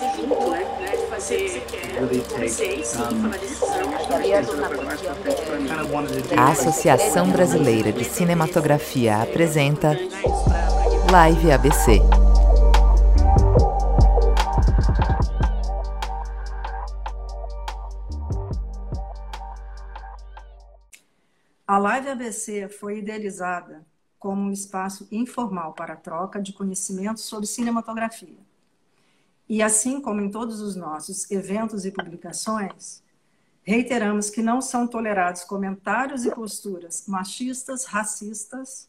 você junto, né? De fazer o que você quer. Conhecer sim, tomar decisão. A Associação Brasileira de Cinematografia apresenta Live ABC. A Live ABC foi idealizada como um espaço informal para a troca de conhecimentos sobre cinematografia. E assim como em todos os nossos eventos e publicações, reiteramos que não são tolerados comentários e posturas machistas, racistas,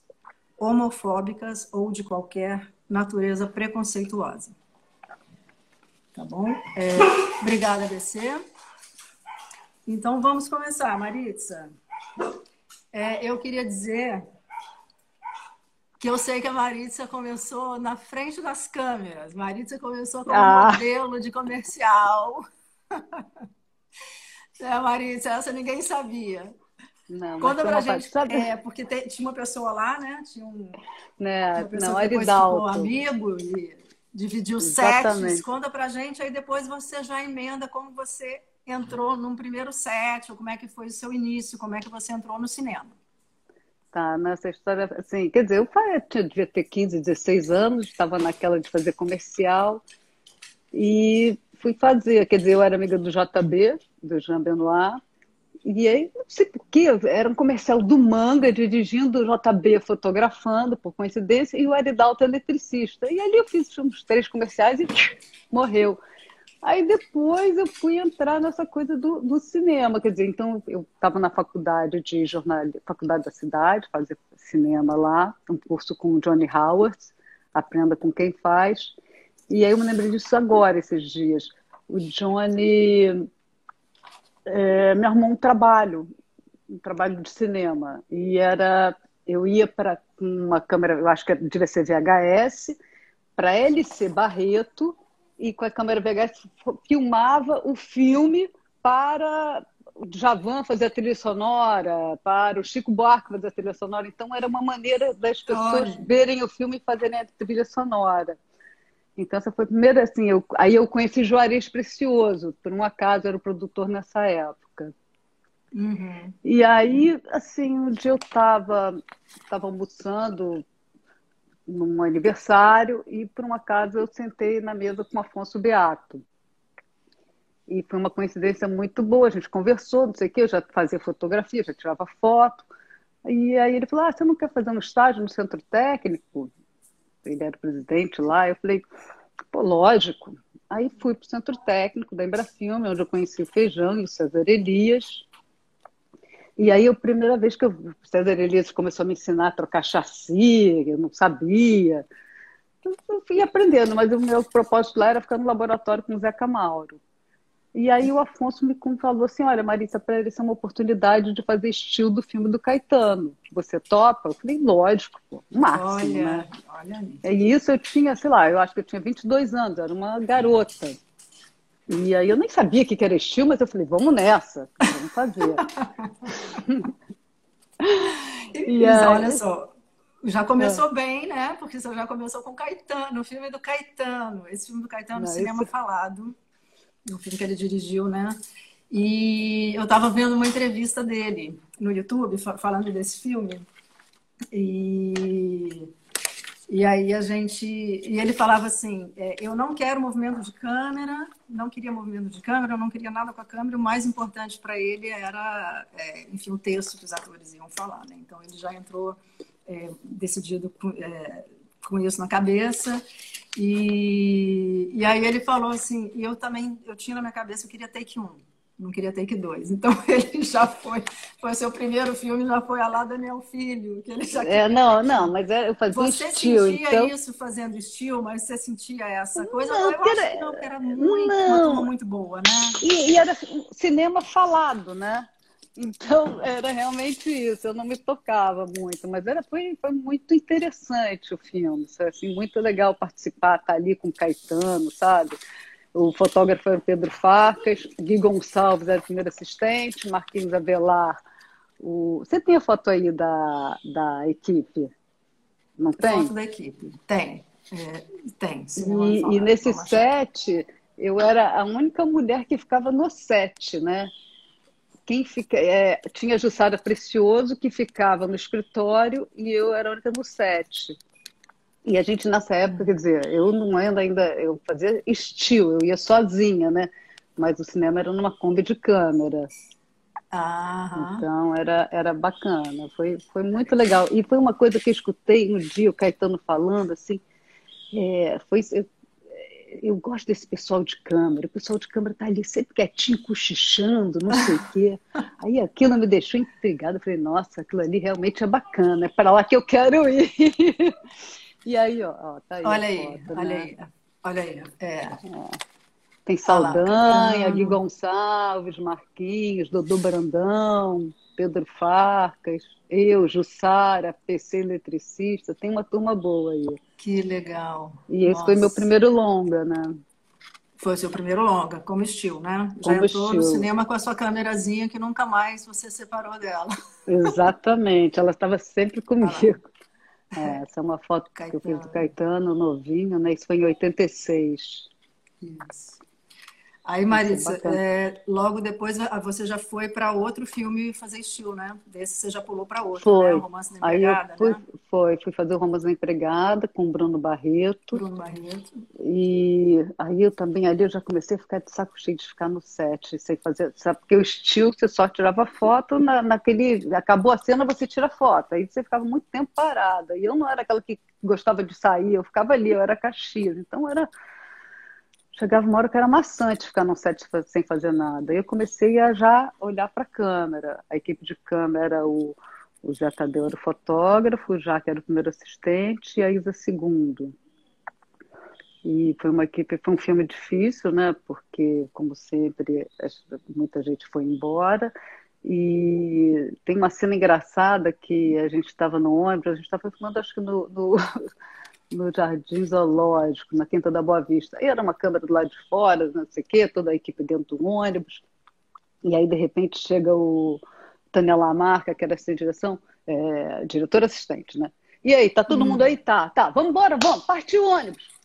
homofóbicas ou de qualquer natureza preconceituosa. Tá bom? É, obrigada, ABC. Então vamos começar, Maritza. É, eu queria dizer que eu sei que a Maritza começou na frente das câmeras. Maritza começou como ah. modelo de comercial. é, Maritza, essa ninguém sabia. Não, Conta pra gente. Sabe? É, porque te, tinha uma pessoa lá, né? Tinha um. Né, não, que depois ficou amigo e dividiu Exatamente. sets. Conta pra gente, aí depois você já emenda como você entrou num primeiro set, ou como é que foi o seu início, como é que você entrou no cinema. Tá, nessa história, assim, quer dizer, eu tinha, devia ter 15, 16 anos, estava naquela de fazer comercial e fui fazer, quer dizer, eu era amiga do JB, do Jean Benoit, e aí, não sei porquê, era um comercial do Manga, dirigindo o JB fotografando, por coincidência, e o Eridalto eletricista. E ali eu fiz uns três comerciais e morreu. Aí depois eu fui entrar nessa coisa do, do cinema, quer dizer, então eu estava na faculdade de jornalismo, faculdade da cidade, fazer cinema lá, um curso com o Johnny Howard, aprenda com quem faz. E aí eu me lembrei disso agora, esses dias. O Johnny é, me arrumou um trabalho, um trabalho de cinema, e era, eu ia para uma câmera, eu acho que devia ser VHS, para LC Barreto, e com a câmera VHS filmava o filme para o Javan fazer a trilha sonora, para o Chico Buarque fazer a trilha sonora. Então era uma maneira das pessoas Olha. verem o filme e fazerem a trilha sonora. Então essa foi a primeira, assim, eu, aí eu conheci Juarez Precioso, por um acaso era o produtor nessa época. Uhum. E aí, assim, um dia eu estava tava almoçando num aniversário e por um acaso eu sentei na mesa com Afonso Beato. E foi uma coincidência muito boa, a gente conversou, não sei o quê, eu já fazia fotografia, já tirava foto. E aí ele falou: ah, você não quer fazer um estágio no centro técnico? Ele era presidente lá. Eu falei: pô, lógico. Aí fui para o centro técnico da Embrafilme, onde eu conheci o Feijão e o César Elias. E aí, a primeira vez que eu, o César Elias começou a me ensinar a trocar chassi, eu não sabia. Eu fui aprendendo, mas o meu propósito lá era ficar no laboratório com o Zeca Mauro. E aí o Afonso me falou assim, olha, Marisa, para ele ser uma oportunidade de fazer estilo do filme do Caetano. Você topa? Eu falei, lógico, pô, máximo, olha, né? Olha é isso, eu tinha, sei lá, eu acho que eu tinha 22 anos, era uma garota. E aí eu nem sabia o que era estilo, mas eu falei, vamos nessa, vamos fazer. e aí... olha só, já começou é. bem, né? Porque você já começou com Caetano, o filme do Caetano. Esse filme do Caetano, Não, cinema esse... falado, o filme que ele dirigiu, né? E eu estava vendo uma entrevista dele no YouTube falando desse filme. E e aí a gente. E ele falava assim: é, eu não quero movimento de câmera, não queria movimento de câmera, eu não queria nada com a câmera. O mais importante para ele era, é, enfim, o texto que os atores iam falar. Né? Então ele já entrou é, decidido com, é, com, isso na cabeça. E, e aí ele falou assim: eu também, eu tinha na minha cabeça, eu queria take um não queria Take dois. Então ele já foi, foi seu primeiro filme, já foi a lá Daniel Filho, que ele já É, não, não, mas é, eu fazia você estilo. Você sentia então... isso fazendo estilo, mas você sentia essa coisa? Não, eu era, acho que não, que era muito, não. muito boa, né? E, e era cinema falado, né? Então era realmente isso. Eu não me tocava muito, mas era foi, foi muito interessante o filme, assim muito legal participar, estar tá ali com o Caetano, sabe? O fotógrafo era o Pedro Farcas, Gui Gonçalves era o primeiro assistente, Marquinhos Avelar. O... Você tem a foto aí da, da equipe? Não tem? Foto da equipe, tem. É, tem. E, e nesse set, eu era a única mulher que ficava no set, né? Quem fica, é, tinha a Jussara Precioso, que ficava no escritório, e eu era a única no set. E a gente, nessa época, quer dizer, eu não ainda, ainda eu fazia estilo, eu ia sozinha, né? Mas o cinema era numa Kombi de câmera. Aham. Então era, era bacana, foi, foi muito legal. E foi uma coisa que eu escutei um dia o Caetano falando, assim, é, foi, eu, eu gosto desse pessoal de câmera, o pessoal de câmera tá ali sempre quietinho, cochichando, não sei o quê. Aí aquilo me deixou intrigada, eu falei, nossa, aquilo ali realmente é bacana, é para lá que eu quero ir. E aí, ó, ó tá aí. Olha aí, foto, olha né? aí, olha aí. É. Tem Olha lá, Saldanha. Gui Gonçalves, Marquinhos, Dodô Brandão, Pedro Farcas, eu, Jussara, PC eletricista, tem uma turma boa aí. Que legal. E esse foi meu primeiro longa, né? Foi o seu primeiro longa, como estilo, né? Já Como entrou no estilo. cinema com a sua câmerazinha que nunca mais você separou dela. Exatamente, ela estava sempre comigo. É, essa é uma foto que eu fiz do Caetano. Caetano, novinho, né? Isso foi em 86. Isso. Aí, bacana. é, logo depois você já foi para outro filme fazer estilo, né? Desse você já pulou para outro, Foi. né? O Romance da Aí Empregada, fui, né? foi, fui fazer o Romance da Empregada com o Bruno Barreto. Bruno Barreto. E aí eu também ali eu já comecei a ficar de saco cheio de ficar no set, sem fazer, sabe? Porque o estilo você só tirava foto na, naquele, acabou a cena você tira foto, aí você ficava muito tempo parada. E eu não era aquela que gostava de sair, eu ficava ali, eu era Caxias, então era chegava uma hora que era maçante ficar no set sem fazer nada. Aí eu comecei a já olhar para a câmera. A equipe de câmera era o o Zé Tadeu era o fotógrafo, o Jaque era o primeiro assistente e a Isa segundo. E foi uma equipe, foi um filme difícil, né? Porque, como sempre, muita gente foi embora. E tem uma cena engraçada que a gente estava no ônibus, a gente estava filmando, acho que no, no, no Jardim Zoológico, na Quinta da Boa Vista. E era uma câmera do lado de fora, não sei o quê, toda a equipe dentro do ônibus. E aí, de repente, chega o Tânia Lamarca, que era essa direção, é, diretor assistente, né? E aí, tá todo mundo aí? Tá, tá, vamos embora, vamos, partiu o ônibus.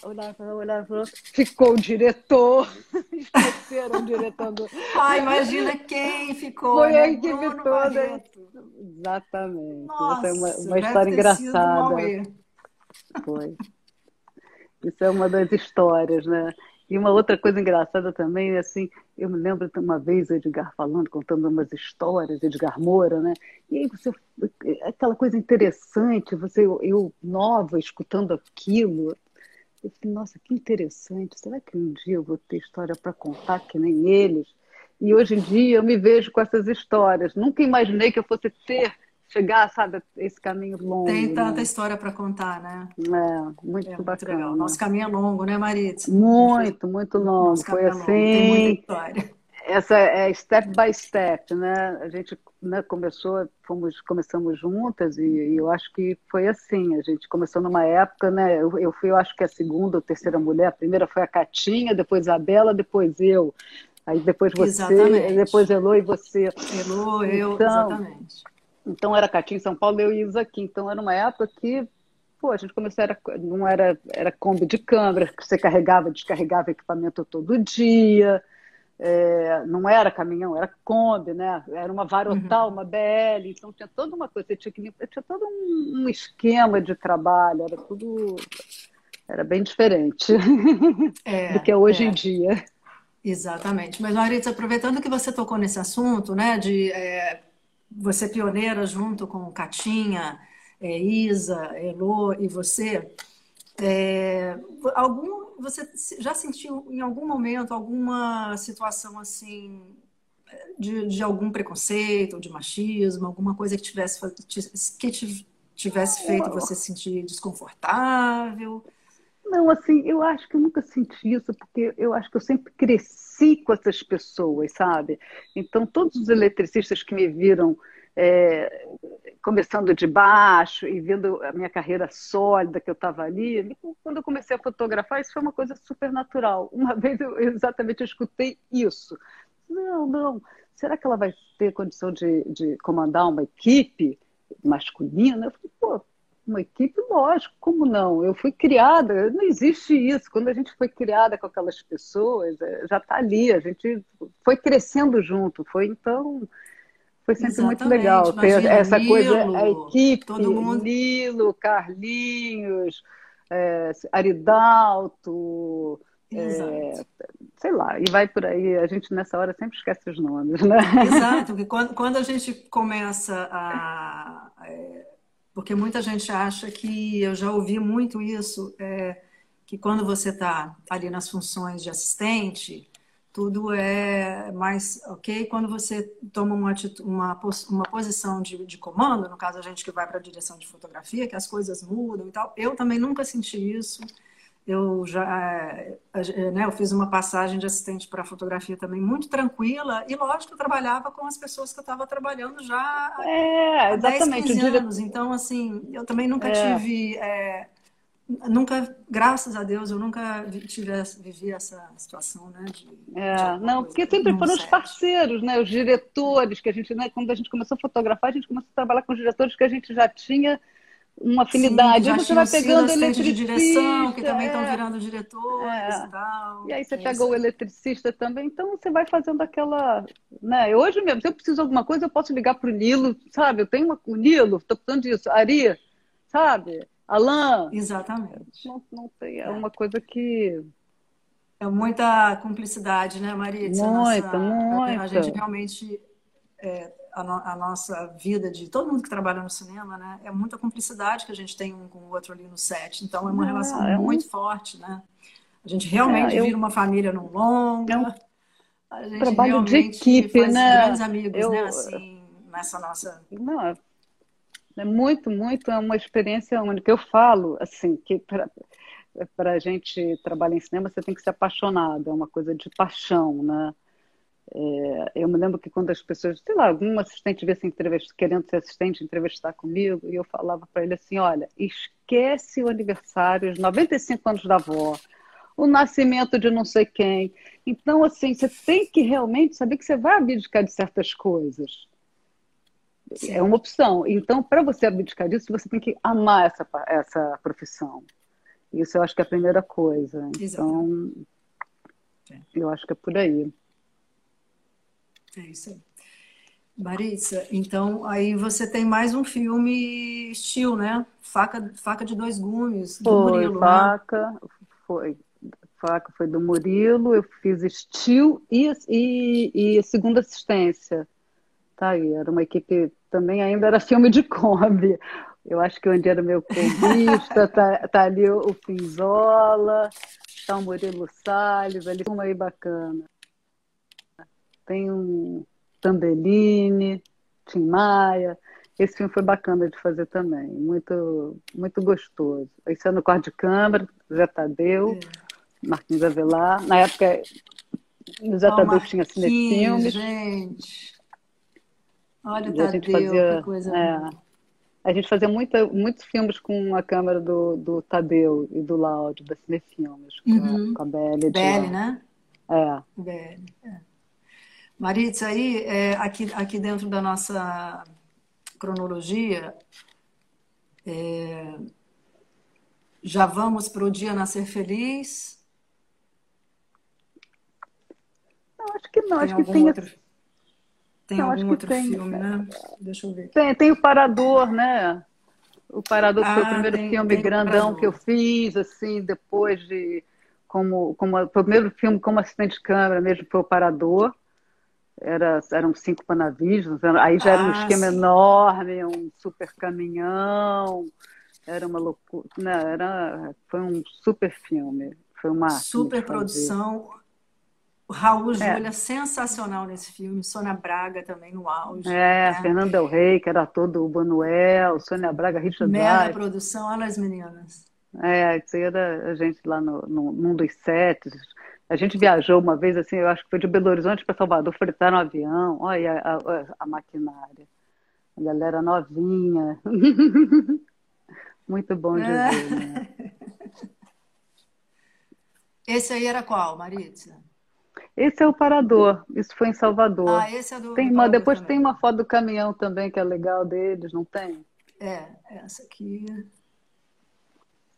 Para outro. Ficou o diretor. Esqueceram o diretor do. Ah, imagina quem ficou, Foi né? a equipe Bruno toda. Barreto. Exatamente. Nossa, Essa é uma, uma história engraçada. Foi. Isso é uma das histórias, né? E uma outra coisa engraçada também, assim, eu me lembro de uma vez Edgar falando, contando umas histórias, Edgar Moura, né? E aí você, aquela coisa interessante, você, eu, nova, escutando aquilo, eu falei, nossa, que interessante, será que um dia eu vou ter história para contar que nem eles? E hoje em dia eu me vejo com essas histórias. Nunca imaginei que eu fosse ter, chegar, sabe, esse caminho longo. Tem tanta né? história para contar, né? É, muito É muito bacana. legal. Nosso caminho é longo, né, Maritza? Muito, muito longo. Nosso Foi caminho é longo. Tem muita assim, história. essa é step by step, né? A gente né, começou, fomos, começamos juntas e, e eu acho que foi assim. A gente começou numa época, né? Eu, eu fui, eu acho que a segunda ou terceira mulher. A primeira foi a Catinha, depois a Bela, depois eu. Aí depois você, depois Elô e você. Elô, eu, Então, exatamente. Então era Catinha em São Paulo, eu e Isa aqui. Então era uma época que, pô, a gente começou, era, não era, era Kombi de câmera, que você carregava, descarregava equipamento todo dia. É, não era caminhão, era Kombi, né? Era uma varotal, uma BL, então tinha toda uma coisa, tinha, que, tinha todo um, um esquema de trabalho, era tudo, era bem diferente É, do que é hoje é. em dia. Exatamente. Mas, Maritza, aproveitando que você tocou nesse assunto, né, de é, você pioneira junto com Catinha, é, Isa, Elô e você, é, algum, você já sentiu em algum momento alguma situação assim de, de algum preconceito ou de machismo, alguma coisa que tivesse que tivesse feito você se sentir desconfortável? Não, assim, eu acho que eu nunca senti isso, porque eu acho que eu sempre cresci com essas pessoas, sabe? Então, todos os eletricistas que me viram é, começando de baixo e vendo a minha carreira sólida que eu estava ali, quando eu comecei a fotografar, isso foi uma coisa super natural. Uma vez eu exatamente eu escutei isso. Não, não, será que ela vai ter condição de, de comandar uma equipe masculina? Eu falei, pô, Uma equipe, lógico, como não? Eu fui criada, não existe isso. Quando a gente foi criada com aquelas pessoas, é, já está ali, a gente foi crescendo junto. Foi então, foi sempre Exatamente. muito legal ter Imagina, essa Nilo, coisa, a equipe, todo mundo- Nilo, Carlinhos, é, Aridalto, é, sei lá, e vai por aí. A gente nessa hora sempre esquece os nomes, né? Exato, porque quando, quando a gente começa a. porque muita gente acha que, eu já ouvi muito isso, é, que quando você está ali nas funções de assistente, tudo é mais ok. Quando você toma uma, uma, uma posição de, de comando, no caso a gente que vai para a direção de fotografia, que as coisas mudam e tal. Eu também nunca senti isso. Eu já, é, né, eu fiz uma passagem de assistente para fotografia também muito tranquila e lógico eu trabalhava com as pessoas que eu estava trabalhando já É, há 10, exatamente. O 15 dire... anos. Então assim, eu também nunca É. tive, é, nunca, graças a Deus, eu nunca tive, vivi essa situação, né? De, de É, alguma não, porque sempre foram os parceiros, né? Os diretores que a gente, né? Quando a gente começou a fotografar, a gente começou a trabalhar com os diretores que a gente já tinha uma Sim, afinidade. já Aí você vai pegando assistente de direção, que eletricista, também estão é. virando diretores É. e tal. E aí você É pega isso o eletricista também, então você vai fazendo aquela, né? Hoje mesmo, se eu preciso de alguma coisa, eu posso ligar para o Nilo, sabe? Eu tenho uma, o Nilo, estou precisando disso, Ari, sabe? Alain, Exatamente. não, não tem, é uma coisa que É muita cumplicidade, né, Maritza? A Muita, nossa- A gente muita. realmente, é, a, no- a nossa vida de todo mundo que trabalha no cinema, né, é muita cumplicidade que a gente tem um com o outro ali no set. Então é uma Ah, relação é um- muito forte, né? A gente realmente É, eu- vira uma família num longa. É um trabalho de equipe, né? grandes amigos, Eu- né? Assim, nessa nossa. Não, é- é muito, muito, é uma experiência única. Eu falo, assim, que para a gente trabalhar em cinema, você tem que ser apaixonado, é uma coisa de paixão, né? É, eu me lembro que quando as pessoas, sei lá, algum assistente entrevista, querendo ser assistente, entrevistar comigo, e eu falava para ele assim: olha, esquece o aniversário, os 95 anos da avó, o nascimento de não sei quem. Então, assim, você tem que realmente saber que você vai abdicar de certas coisas. Sim. É uma opção. Então, para você abdicar disso, você tem que amar essa, essa profissão. Isso eu acho que é a primeira coisa. Então, Sim. eu acho que é por aí. É isso aí. Maritza, então aí você tem mais um filme estilo, né? Faca, Faca de Dois Gumes, do Foi Murilo, né? faca, foi faca foi do Murilo, eu fiz estilo e, e, e segunda assistência. Tá aí, era uma equipe também ainda era filme de Kombi. Eu acho que onde era meu combista, tá, tá ali o, o Pinzola, tá o Murilo Salles, ali uma aí bacana. Tem um Tambellini, Tim Maia. Esse filme foi bacana de fazer também, muito, muito gostoso. Esse ano quarto de câmera, Zé Tadeu, Marquinhos Avelar. Na época, o Zé Ó, Tadeu tinha cinefilmes. gente. Olha o E a gente Tadeu, fazia, que coisa é, a gente fazia muita, muitos filmes com a câmera do, do Tadeu e do Láudio, da Cinefilmes, com, Uhum. a, com a Belle, lá. né? É. Belle. É. Maritza, aí, é, aqui, aqui dentro da nossa cronologia, é, já vamos para o Dia Nascer Feliz? Não, acho que não, Tem acho que algum tem, outro, tem Não, algum outro tem. filme, né? Deixa eu ver. tem, tem o Parador, né? O Parador foi o Ah, primeiro tem, filme tem grandão que eu fiz, assim, depois de. Como, como, o primeiro filme como assistente de câmera mesmo foi o Parador. Era, eram cinco panavisos, aí já era um Ah, esquema sim. enorme, um super caminhão, era uma loucura, né? Era, foi um super filme, foi uma Super produção. O Raul É. Júlia, sensacional nesse filme. Sônia Braga também no auge. É, né? Fernando Del Rey, que era todo o Manuel, Sônia Braga, Richard Mega Dreyfuss. produção. Olha as meninas. É, isso aí era a gente lá no, no, num dos sets. A gente viajou uma vez, assim, eu acho que foi de Belo Horizonte para Salvador, fretaram um avião, olha a, a, a maquinária. A galera novinha. Muito bom de É. ver, né? Esse aí era qual, Maritza? Esse é o Parador, isso foi em Salvador. Ah, esse é do, Tem uma, depois também. tem uma foto do caminhão também, que é legal deles, não tem? É, essa aqui.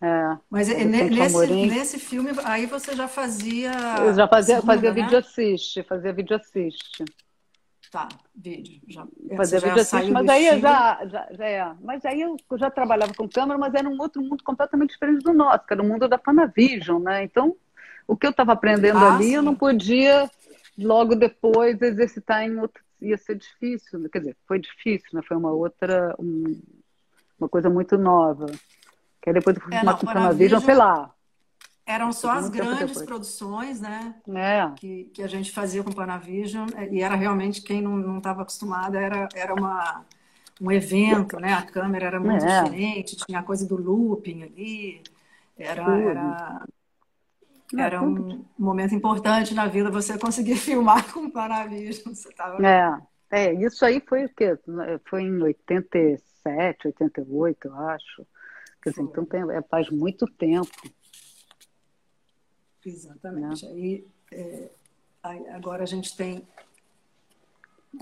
É, Mas é, nesse, Amorim. nesse filme, aí você já fazia Eu já fazia, segunda, fazia né? vídeo assiste, fazia vídeo assiste. Tá, vídeo. Já, Fazia já vídeo assiste, saiu mas aí eu já, já, já é. Mas aí eu já trabalhava com câmera, mas era um outro mundo completamente diferente do nosso, que era o mundo da Panavision, né? Então, o que eu estava aprendendo Ah, ali, eu sim. não podia logo depois exercitar em outro, ia ser difícil, né? quer dizer, foi difícil, né? Foi uma outra, um- uma coisa muito nova. Que depois fui É, filmar não, com Panavision- Panavision, sei lá, Eram só as grandes produções, né? né? Que, que a gente fazia com Panavision, e era realmente quem não estava acostumado, era, era uma, um evento, né? A câmera era muito É. diferente, tinha a coisa do looping ali, era, era, É, era um momento importante na vida você conseguir filmar com Panavision. Você tava... É, é, isso aí foi o quê? Foi em 87, 88, eu acho. Quer dizer, então tem, é, faz muito tempo. Exatamente. Aí, é, aí agora a gente tem.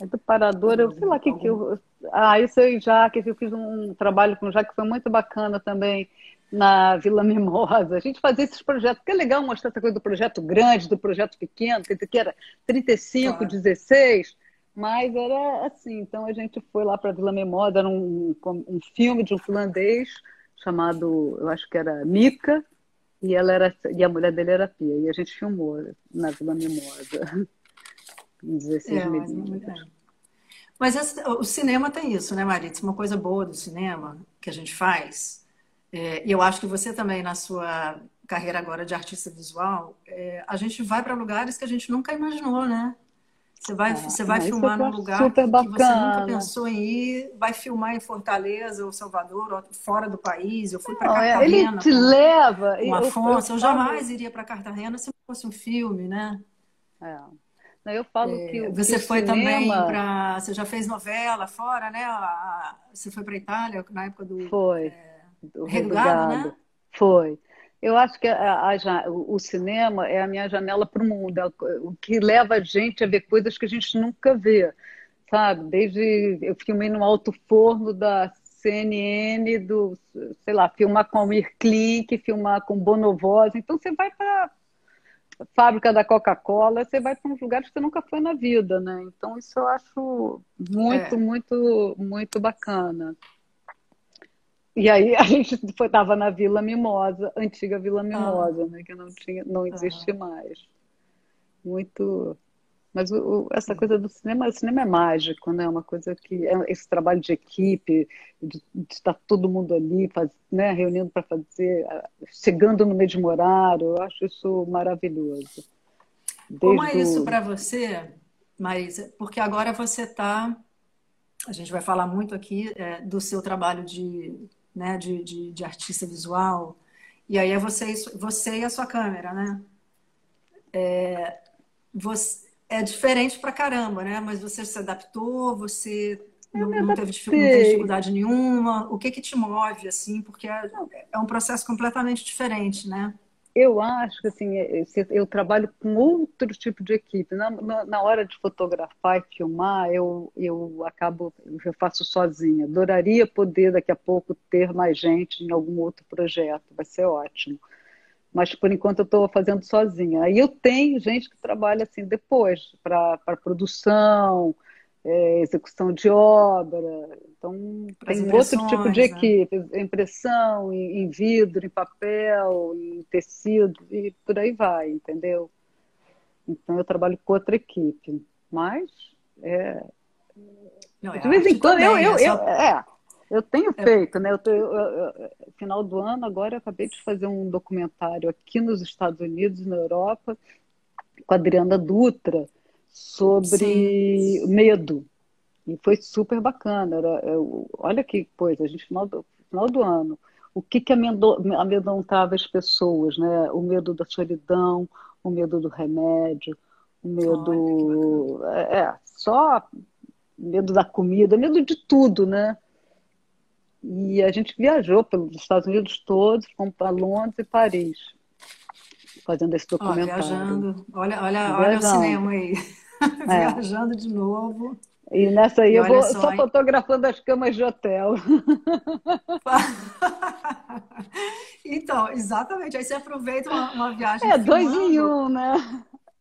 É do Parador, eu sei lá o que, que eu. Ah, isso aí, Jaque, eu fiz um trabalho com o Jaque que foi muito bacana também na Vila Mimosa. A gente fazia esses projetos, que é legal mostrar essa coisa do projeto grande, do projeto pequeno, quer dizer, que era 35, Claro. 16, mas era assim. Então a gente foi lá para Vila Mimosa, era um, um filme de um finlandês chamado, eu acho que era Mica, e ela era e a mulher dele era Pia, e a gente filmou na Vila Mimosa. Em 16 É, mas, milímetros. é. Mas esse- o cinema tem isso, né, Maritza? Uma coisa boa do cinema que a gente faz, é, e eu acho que você também, na sua carreira agora de artista visual, é, a gente vai para lugares que a gente nunca imaginou, né? Você vai, você vai isso filmar eu num lugar que, que você nunca bacana. pensou em ir, vai filmar em Fortaleza ou Salvador, ou fora do país. Eu fui para é, Cartagena ele te com, leva. com eu- Afonso. Eu, eu falo- jamais iria para Cartagena se não fosse um filme, né? É. Eu falo que, o- Você que foi também cinema para. Você já fez novela fora, né? A- a- Você foi para Itália na época do foi Rei do do Gado, Gado. né? Foi. Eu acho que a- a o cinema é a minha janela para o mundo, é o que leva a gente a ver coisas que a gente nunca vê, sabe? Desde eu filmei no alto forno da CNN, do, sei lá, filmar com Almir Klink, filmar com Bonovoz. Então você vai para a fábrica da Coca-Cola, você vai para uns lugares que você nunca foi na vida, né? Então isso eu acho muito, É. muito, muito bacana. E aí a gente estava na Vila Mimosa, antiga Vila Mimosa, né? Que não tinha, não existe mais. Muito. Mas o- o- essa coisa do cinema, o cinema é mágico, né? Uma coisa que é esse trabalho de equipe, de, de estar todo mundo ali, faz, né? Reunindo para fazer, ah, chegando no mesmo horário, eu acho isso maravilhoso. Como é Desde isso para você, Marisa? Porque agora você está. A gente vai falar muito aqui é, do seu trabalho de, né, de, de, de artista visual. E aí é você, e você e a sua câmera, né? É, você, é diferente pra caramba, né? Mas você se adaptou, você não, não teve, não teve dificuldade nenhuma. O que que te move, assim? Porque é, é um processo completamente diferente, né? Eu acho que assim, esse- eu trabalho com outro tipo de equipe. Na, na, na hora de fotografar e filmar, eu, eu acabo, eu faço sozinha. Adoraria poder daqui a pouco ter mais gente em algum outro projeto, vai ser ótimo. Mas por enquanto eu estou fazendo sozinha. Aí eu tenho gente que trabalha assim depois, para produção, é, execução de obra. Então tem outro tipo de né? equipe, impressão em, em vidro, em papel, em tecido e por aí vai, entendeu? Então eu trabalho com outra equipe, mas é, Não, é de vez em quando eu, eu, é eu, só- é, eu tenho feito, né? Eu tô, eu- eu- final do ano agora eu acabei de fazer um documentário aqui nos Estados Unidos, na Europa, com a Adriana Dutra sobre medo. E foi super bacana. Era, eu- olha que coisa, a gente final do, final do ano. O que que amedro- amedrontava as pessoas, né? O medo da solidão, o medo do remédio, o medo, é, é, só medo da comida, medo de tudo, né? E a gente viajou pelos Estados Unidos todos, fomos para Londres e Paris, fazendo esse Ó, documentário. viajando. Olha, olha, olha o Viajando. cinema aí. É. Viajando de novo. E nessa aí E eu vou só, só fotografando as camas de hotel. Então, exatamente. Aí você aproveita uma, uma viagem. É, dois em um, né?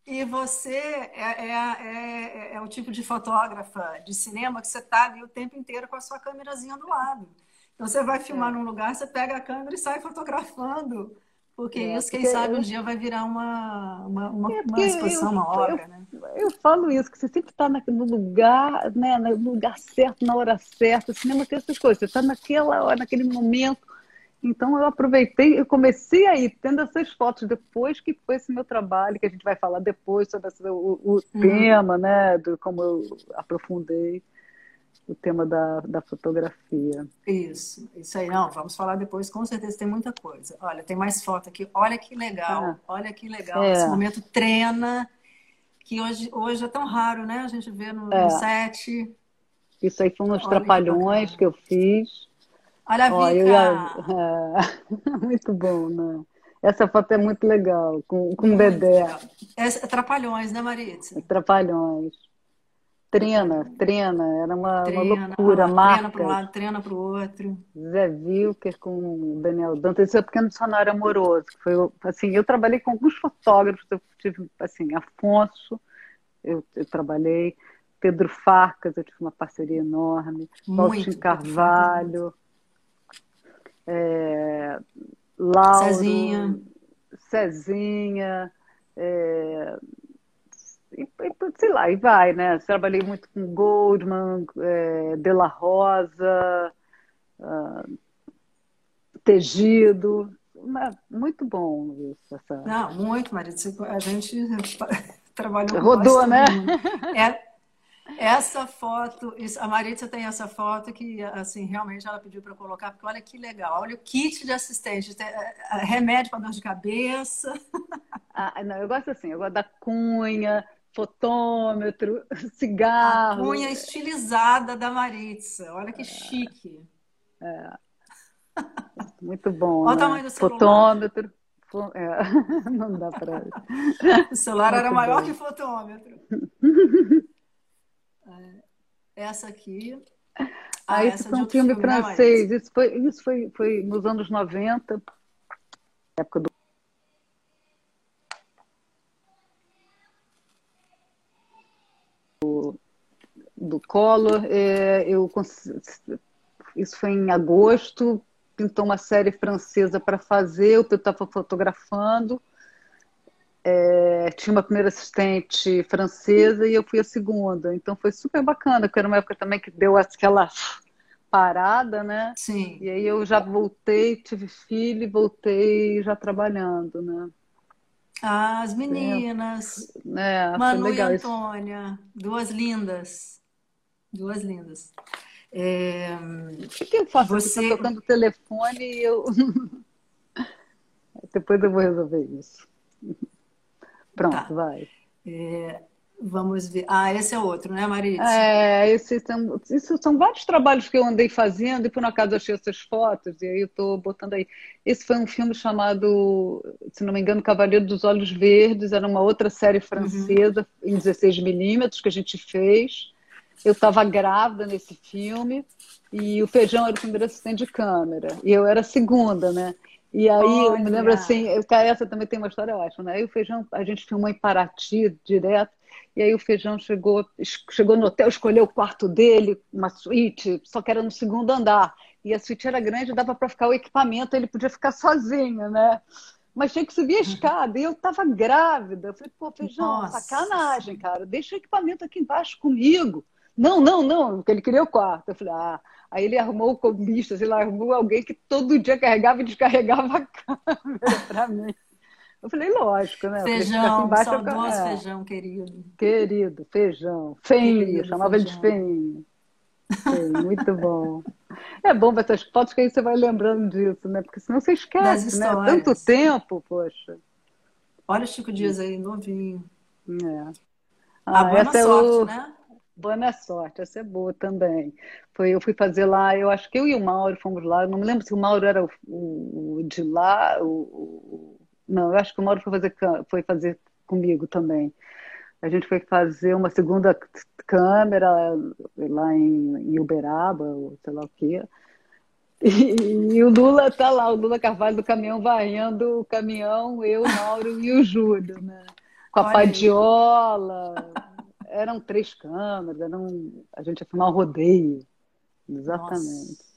E você é, é, é, é, o tipo de fotógrafa de cinema que você está ali o tempo inteiro com a sua câmerazinha do lado. Então você vai filmar é. num lugar, você pega a câmera e sai fotografando. Porque é, isso, quem porque sabe, eu... um dia vai virar uma, uma, uma, é uma exposição, eu, uma obra, eu, né? Eu falo isso, que você sempre está no lugar, né, no lugar certo, na hora certa. O cinema tem essas coisas, você está naquela hora, naquele momento. Então eu aproveitei, eu comecei aí, tendo essas fotos depois que foi esse meu trabalho, que a gente vai falar depois sobre esse, o, o uhum. tema, né, do como eu aprofundei o tema da, da fotografia. Isso, isso aí. Não, vamos falar depois, com certeza tem muita coisa. Olha, tem mais foto aqui. Olha que legal, ah, olha que legal. É. Esse momento treina, que hoje, hoje é tão raro, né? A gente vê no, é. no set. Isso aí foram uns olha trapalhões que, que, eu fiz. Olha a Vika! É, muito bom, né? Essa foto é muito legal, com, com o Dedé. É, trapalhões, né, Maritza? Trapalhões. Trena, trena, era uma, trena, uma loucura, ah, marca. Trena para um lado, trena para o outro. Zé Wilker com o Daniel Dantas, esse é o Pequeno Dicionário Amoroso, que foi, assim, eu trabalhei com alguns fotógrafos, eu tive, assim, Afonso, eu, eu trabalhei, Pedro Farcas, eu tive uma parceria enorme, Faustin Carvalho, é, Lauro, Cezinha, Cezinha é, e, sei lá, e vai, né? Trabalhei muito com Goldman, é, De La Rosa, uh, Tegido, muito bom isso. Essa... Não, muito, Marisa. A gente trabalhou Rodou, né? É, essa foto, isso, a Maritza tem essa foto que, assim, realmente ela pediu para colocar, porque olha que legal, olha o kit de assistente, é, é, remédio para dor de cabeça. Ah, não, eu gosto assim, eu gosto da cunha, fotômetro, cigarro. A unha estilizada da Maritza. Olha que é. chique. É. Muito bom. Olha né? o tamanho do celular. Fotômetro. É. Não dá para. o celular Muito era maior bom. que fotômetro. É. Essa aqui. Ah, esse foi um filme, filme né, francês. Isso, foi, isso foi, foi nos anos 90, época do do Collor. É, eu, isso foi em agosto, pintou uma série francesa para fazer, eu estava fotografando. É, tinha uma primeira assistente francesa e eu fui a segunda. Então foi super bacana, porque era uma época também que deu aquela parada, né? Sim. E aí eu já voltei, tive filho e voltei já trabalhando, né? Ah, as meninas. É, Manu e Antônia, duas lindas. Duas lindas. É... O que, que eu faço? Você está tocando o telefone e eu. Depois eu vou resolver isso. Pronto, tá. vai. É... Vamos ver. Ah, esse é outro, né, Maria? É, esses são, isso são vários trabalhos que eu andei fazendo e por um acaso achei essas fotos e aí eu estou botando aí. Esse foi um filme chamado, se não me engano, Cavaleiro dos Olhos Verdes, era uma outra série francesa uhum. em 16 milímetros que a gente fez. Eu estava grávida nesse filme e o Feijão era o primeiro assistente de câmera e eu era a segunda, né? E aí Olha. eu me lembro assim, essa também tem uma história ótima, né? Aí o Feijão, a gente filmou em Paraty direto e aí o Feijão chegou, chegou no hotel, escolheu o quarto dele, uma suíte, só que era no segundo andar. E a suíte era grande, dava para ficar o equipamento, ele podia ficar sozinho, né? mas tinha que subir a escada. E eu estava grávida. Eu falei, pô, feijão, Nossa. sacanagem, cara. Deixa o equipamento aqui embaixo comigo. Não, não, não, porque ele queria o quarto. Eu falei, ah. Aí ele arrumou o combista, sei lá, arrumou alguém que todo dia carregava e descarregava a câmera para mim. Eu falei, lógico, né? Feijão, embaixo, saudoso eu... é. feijão, querido. Querido, feijão. Feinho, chamava feijão. ele de feinho. muito bom. É bom ver essas fotos que aí você vai lembrando disso, né? Porque senão você esquece, né? Tanto tempo, poxa. Olha o Chico Dias aí, novinho. É. Ah, boa sorte, é o... né? Boa sorte, essa é boa também. Foi, eu fui fazer lá, eu acho que eu e o Mauro fomos lá, eu não me lembro se o Mauro era o, o de lá, o, o, não, eu acho que o Mauro foi fazer, foi fazer comigo também. A gente foi fazer uma segunda câmera lá em, em Uberaba, ou sei lá o quê. E, e, o Lula tá lá, o Lula Carvalho do caminhão varrendo o caminhão, eu, o Mauro e o Júlio, né? Com a Olha padiola. Aí. Eram três câmeras, a gente ia filmar um rodeio. Exatamente. Nossa.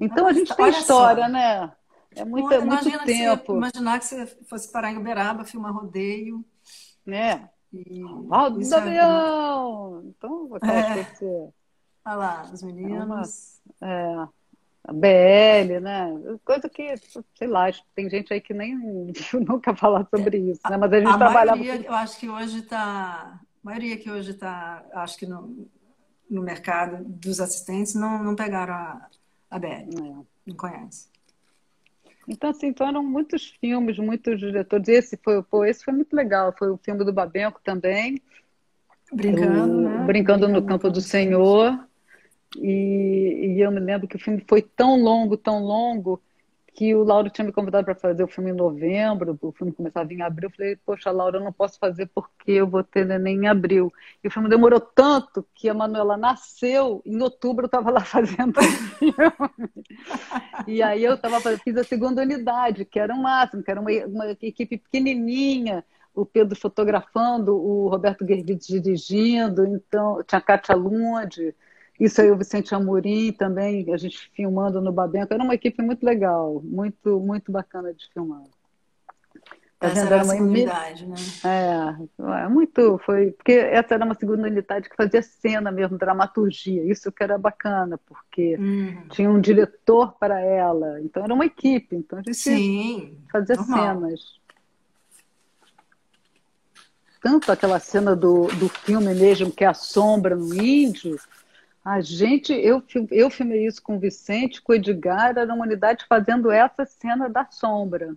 Então a gente tem história, só. né? É muito, é muito tempo. imaginar que você fosse parar em Uberaba, filmar rodeio. né Roda do avião! Então, é. que você... Olha lá, os meninos. É, uma, é, a BL, né? Coisa que, sei lá, tem gente aí que nem nunca falar sobre isso, né? Mas a gente a trabalhava. Maioria, eu acho que hoje está. A maioria que hoje está, acho que no, no mercado dos assistentes não, não pegaram a, a BL. É. Não conhece. Então, assim, foram muitos filmes, muitos diretores. Esse foi, pô, esse foi muito legal. Foi o filme do Babenco também. Brincando, o, né? Brincando, Brincando no Campo do Senhor. E, e, eu me lembro que o filme foi tão longo, tão longo, que o Lauro tinha me convidado para fazer o filme em novembro, o filme começava em abril. Eu falei, poxa, Laura, eu não posso fazer porque eu vou ter neném em abril. E o filme demorou tanto que a Manuela nasceu, em outubro eu estava lá fazendo o filme. e aí eu tava, fiz a segunda unidade, que era o máximo, que era uma, uma equipe pequenininha, o Pedro fotografando, o Roberto Gervitz dirigindo, então tinha a Kátia Lund, isso aí o Vicente Amorim também, a gente filmando no Babenco. Era uma equipe muito legal, muito, muito bacana de filmar. Tá essa era, uma unidade, né? É, é, muito, foi, porque essa era uma segunda unidade que fazia cena mesmo, dramaturgia, isso que era bacana, porque uhum. tinha um diretor para ela, então era uma equipe, então a gente Sim, fazia normal. cenas. Tanto aquela cena do, do filme mesmo, que é a sombra no índio, a gente, eu, eu filmei isso com o Vicente, com o Edgar, era uma unidade fazendo essa cena da sombra.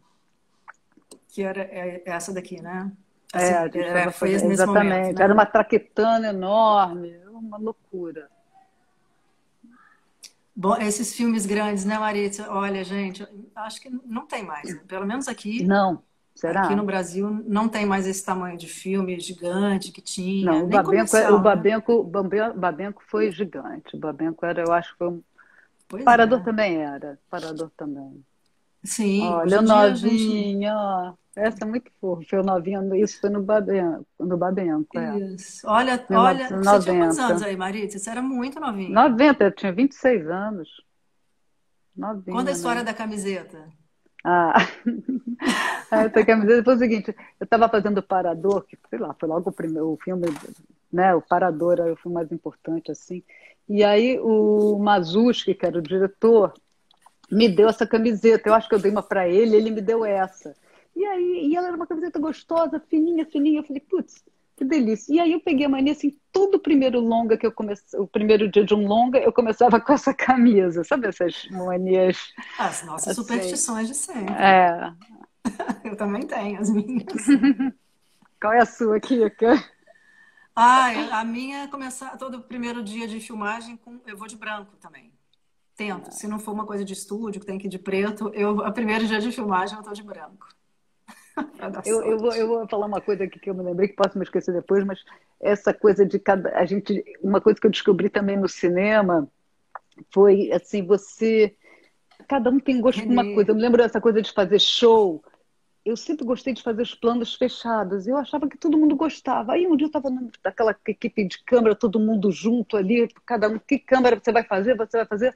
Que era é, essa daqui, né? é, assim, era, foi exatamente. Momento, né? Era uma traquetana enorme, uma loucura. Bom, esses filmes grandes, né, Maritza? Olha, gente, acho que não tem mais. Pelo menos aqui. Não. Será? Aqui no Brasil não tem mais esse tamanho de filme gigante que tinha. Não, o Babenco, é, o né? Babenco, né? Babenco foi gigante. O Babenco era, eu acho que foi um. Pois Parador é. também era. Parador também. Sim. Olha, o novinho, gente... Essa é muito fofa. O novinho, isso foi no Babenco. No Babenco é. Isso. Olha, olha. Você tinha quantos anos aí, Marita? Você era muito novinho. 90, eu tinha 26 anos. Novinha, Conta a história né? da camiseta. Ah, essa camiseta foi o seguinte, eu estava fazendo o Parador, que sei lá, foi logo o primeiro o filme, né, o Parador era o filme mais importante, assim, e aí o Mazuski, que era o diretor, me deu essa camiseta, eu acho que eu dei uma para ele, ele me deu essa. E aí, e ela era uma camiseta gostosa, fininha, fininha, eu falei, putz, que delícia. E aí eu peguei a mania, assim, todo o primeiro longa que eu comecei, o primeiro dia de um longa, eu começava com essa camisa, sabe essas manias? As nossas assim. superstições de sempre. É. eu também tenho as minhas. Qual é a sua, Kika? Ah, a minha começar todo primeiro dia de filmagem com eu vou de branco também. Tento. Se não for uma coisa de estúdio que tem que ir de preto, eu a primeiro dia de filmagem eu tô de branco. eu, eu, vou, eu vou falar uma coisa aqui que eu me lembrei que posso me esquecer depois, mas essa coisa de cada. A gente, uma coisa que eu descobri também no cinema foi assim, você. Cada um tem gosto de uma coisa. Eu me lembro dessa coisa de fazer show. Eu sempre gostei de fazer os planos fechados. Eu achava que todo mundo gostava. Aí um dia eu estava naquela equipe de câmera, todo mundo junto ali, cada um, que câmera você vai fazer? Você vai fazer.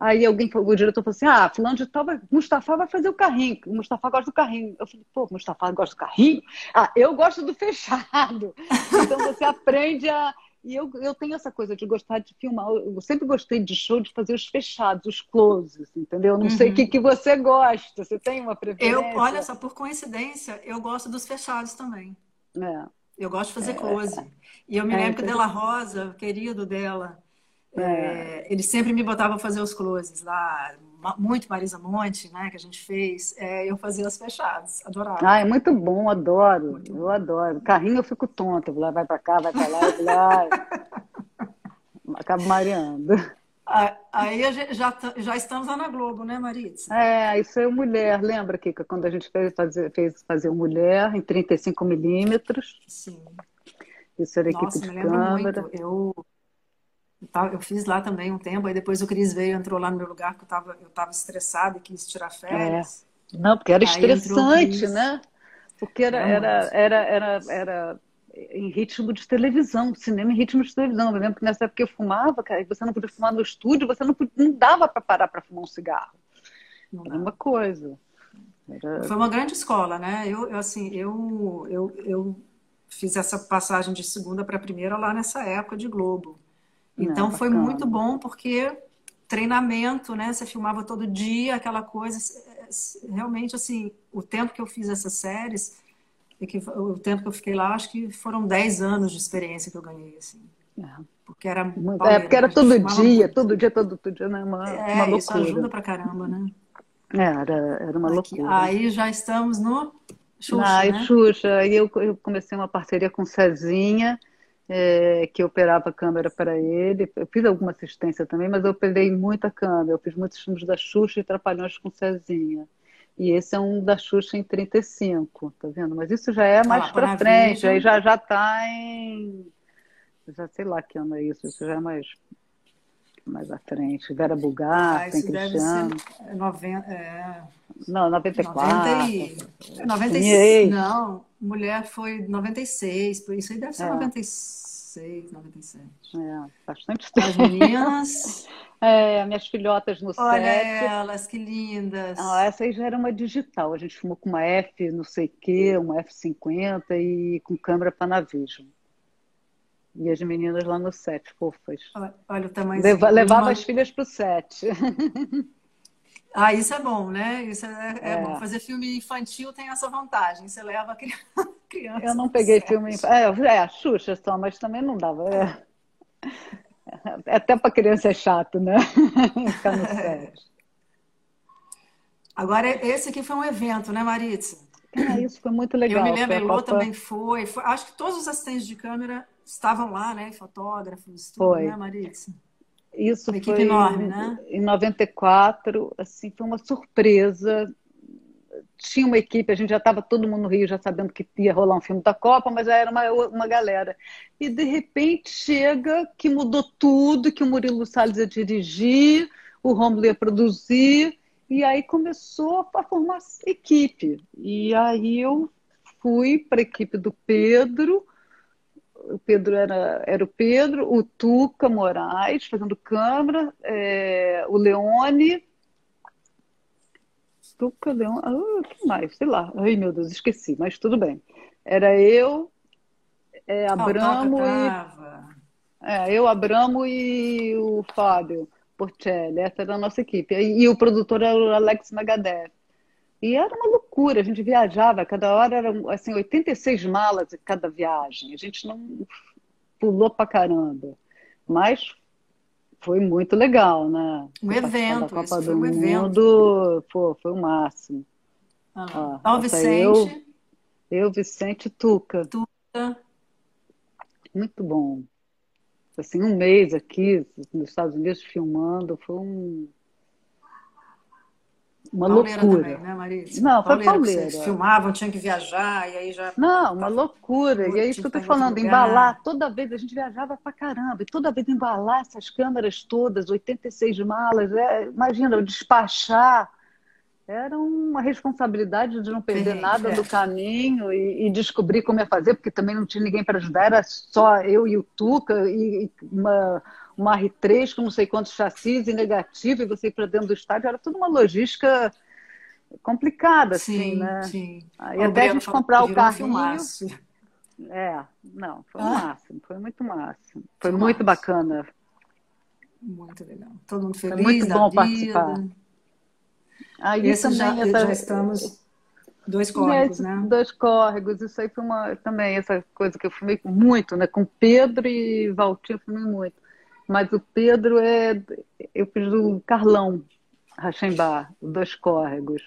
Aí alguém, o diretor falou assim: ah, fulano de tal, vai, Mustafa vai fazer o carrinho. O Mustafa gosta do carrinho. Eu falei, pô, Mustafa gosta do carrinho? Ah, eu gosto do fechado. Então você aprende a. E eu, eu tenho essa coisa de gostar de filmar. Eu sempre gostei de show de fazer os fechados, os closes, entendeu? Eu não uhum. sei o que, que você gosta. Você tem uma preferência? Eu, olha só, por coincidência, eu gosto dos fechados também. É. Eu gosto de fazer close. E eu me é, lembro que Della Rosa, querido dela, é. é, ele sempre me botava para fazer os closes lá, muito Marisa Monte, né, que a gente fez. É, eu fazia os fechados, adorava. Ah, é muito bom, adoro, muito eu bom. adoro. Carrinho eu fico tonta, lá vai para cá, vai para lá, vai lá. Acabo mareando. Aí já, já estamos lá na Globo, né, Maritza? É, isso é o Mulher. Lembra, Kika, quando a gente fez fazer, fez fazer o Mulher em 35 milímetros? Sim. Isso era Nossa, equipe de câmera. Muito. Eu Eu fiz lá também um tempo, aí depois o Cris veio, entrou lá no meu lugar, porque eu estava eu tava estressada e quis tirar férias. É. Não, porque era aí estressante, né? Porque era, era, era, era, era em ritmo de televisão, cinema em ritmo de televisão. Eu lembro que nessa época eu fumava, cara, você não podia fumar no estúdio, você não, podia, não dava para parar para fumar um cigarro. Não era uma coisa. Era... Foi uma grande escola, né? Eu, eu assim, eu, eu, eu fiz essa passagem de segunda para primeira lá nessa época de Globo. Então foi muito bom porque treinamento, né? Você filmava todo dia, aquela coisa. Realmente, assim, o tempo que eu fiz essas séries, o tempo que eu fiquei lá, acho que foram 10 anos de experiência que eu ganhei, assim. É. Porque era é, porque era todo dia, muito. todo dia, todo, todo dia, né? Uma, é, uma loucura. isso ajuda pra caramba, né? É, era, era uma Aqui, loucura. Aí já estamos no Xuxa, Na né? Xuxa. Aí eu, eu comecei uma parceria com Cezinha, é, que operava a câmera para ele. Eu fiz alguma assistência também, mas eu operei muita câmera. Eu fiz muitos filmes da Xuxa e Trapalhões com Cezinha. E esse é um da Xuxa em 35, tá vendo? Mas isso já é mais ah, para frente, aí já já tá em já sei lá que ano é isso, isso já é mais mais à frente. Vera Bugar, ah, tem Cristiano. Deve ser 90, é... Não, 94. 90 e... 96. Não, mulher foi 96, por isso aí deve ser é. 96, 97. É, bastante tempo. As meninas. É, minhas filhotas no Olha set. elas, que lindas. Ah, essa aí já era uma digital. A gente filmou com uma F, não sei o quê, uma F50 e com câmera Panavision. E as meninas lá no set, fofas. Olha, o tamanho. Leva, levava uma... as filhas para o set. Ah, isso é bom, né? Isso é, é, é, bom. Fazer filme infantil tem essa vantagem. Você leva a criança. Eu não peguei filme infantil. É, é, a Xuxa só, mas também não dava. É. Até para criança é chato, né? Ficar no set. Agora, esse aqui foi um evento, né, Maritza? Ah, isso foi muito legal. Eu me lembro, Elô Copa... também foi. foi. Acho que todos os assistentes de câmera estavam lá, né? Fotógrafos, tudo, foi. né, Maritza? Isso uma foi enorme, né? em 94, assim, foi uma surpresa. Tinha uma equipe, a gente já estava todo mundo no Rio, já sabendo que ia rolar um filme da Copa, mas já era uma, uma galera. E de repente chega que mudou tudo, que o Murilo Salles ia dirigir, o Romulo ia produzir, e aí começou a formar equipe. E aí eu fui para a equipe do Pedro, o Pedro era, era o Pedro, o Tuca Moraes fazendo câmera, é, o Leone. Tuca, Leone. Ah, o que mais? Sei lá. Ai, meu Deus, esqueci, mas tudo bem. Era eu, é, Abramo e. É, eu, Abramo e o Fábio Porcelli. Essa era a nossa equipe. E, e o produtor era o Alex Megadeth. E era uma loucura, a gente viajava, cada hora eram assim, 86 malas cada viagem. A gente não pulou pra caramba. Mas foi muito legal, né? Um evento, Copa isso foi um evento. pô, foi o máximo. Ah, Ó, Vicente. Eu, eu, Vicente Tuca. Tuca. Muito bom. Assim, um mês aqui nos Estados Unidos filmando, foi um uma pauleira loucura. Também, né, Marisa? Não, foi pauleira. Vocês filmavam, tinham que viajar, e aí já. Não, uma loucura. E é isso que eu tô falando, embalar. Toda vez a gente viajava pra caramba, e toda vez embalar essas câmeras todas, 86 malas, é, imagina, despachar. Era uma responsabilidade de não perder nada é. do caminho e, e, descobrir como ia fazer, porque também não tinha ninguém para ajudar, era só eu e o Tuca e, uma uma R3 com não sei quantos chassis e negativo, e você ir para dentro do estádio, era tudo uma logística complicada, assim, sim, né? Sim. Aí até a gente comprar o carrinho. Um é, não, foi o ah. máximo, foi muito máximo. Foi, foi muito bacana. Muito legal. Todo mundo feliz. Foi muito bom participar. Esse também já, essa... já estamos dois córregos, né? Dois córregos, isso aí foi uma também essa coisa que eu fumei muito, né? Com Pedro e Valtinho eu fumei muito. Mas o Pedro é. Eu fiz do Carlão Rachembar, Dois Córregos.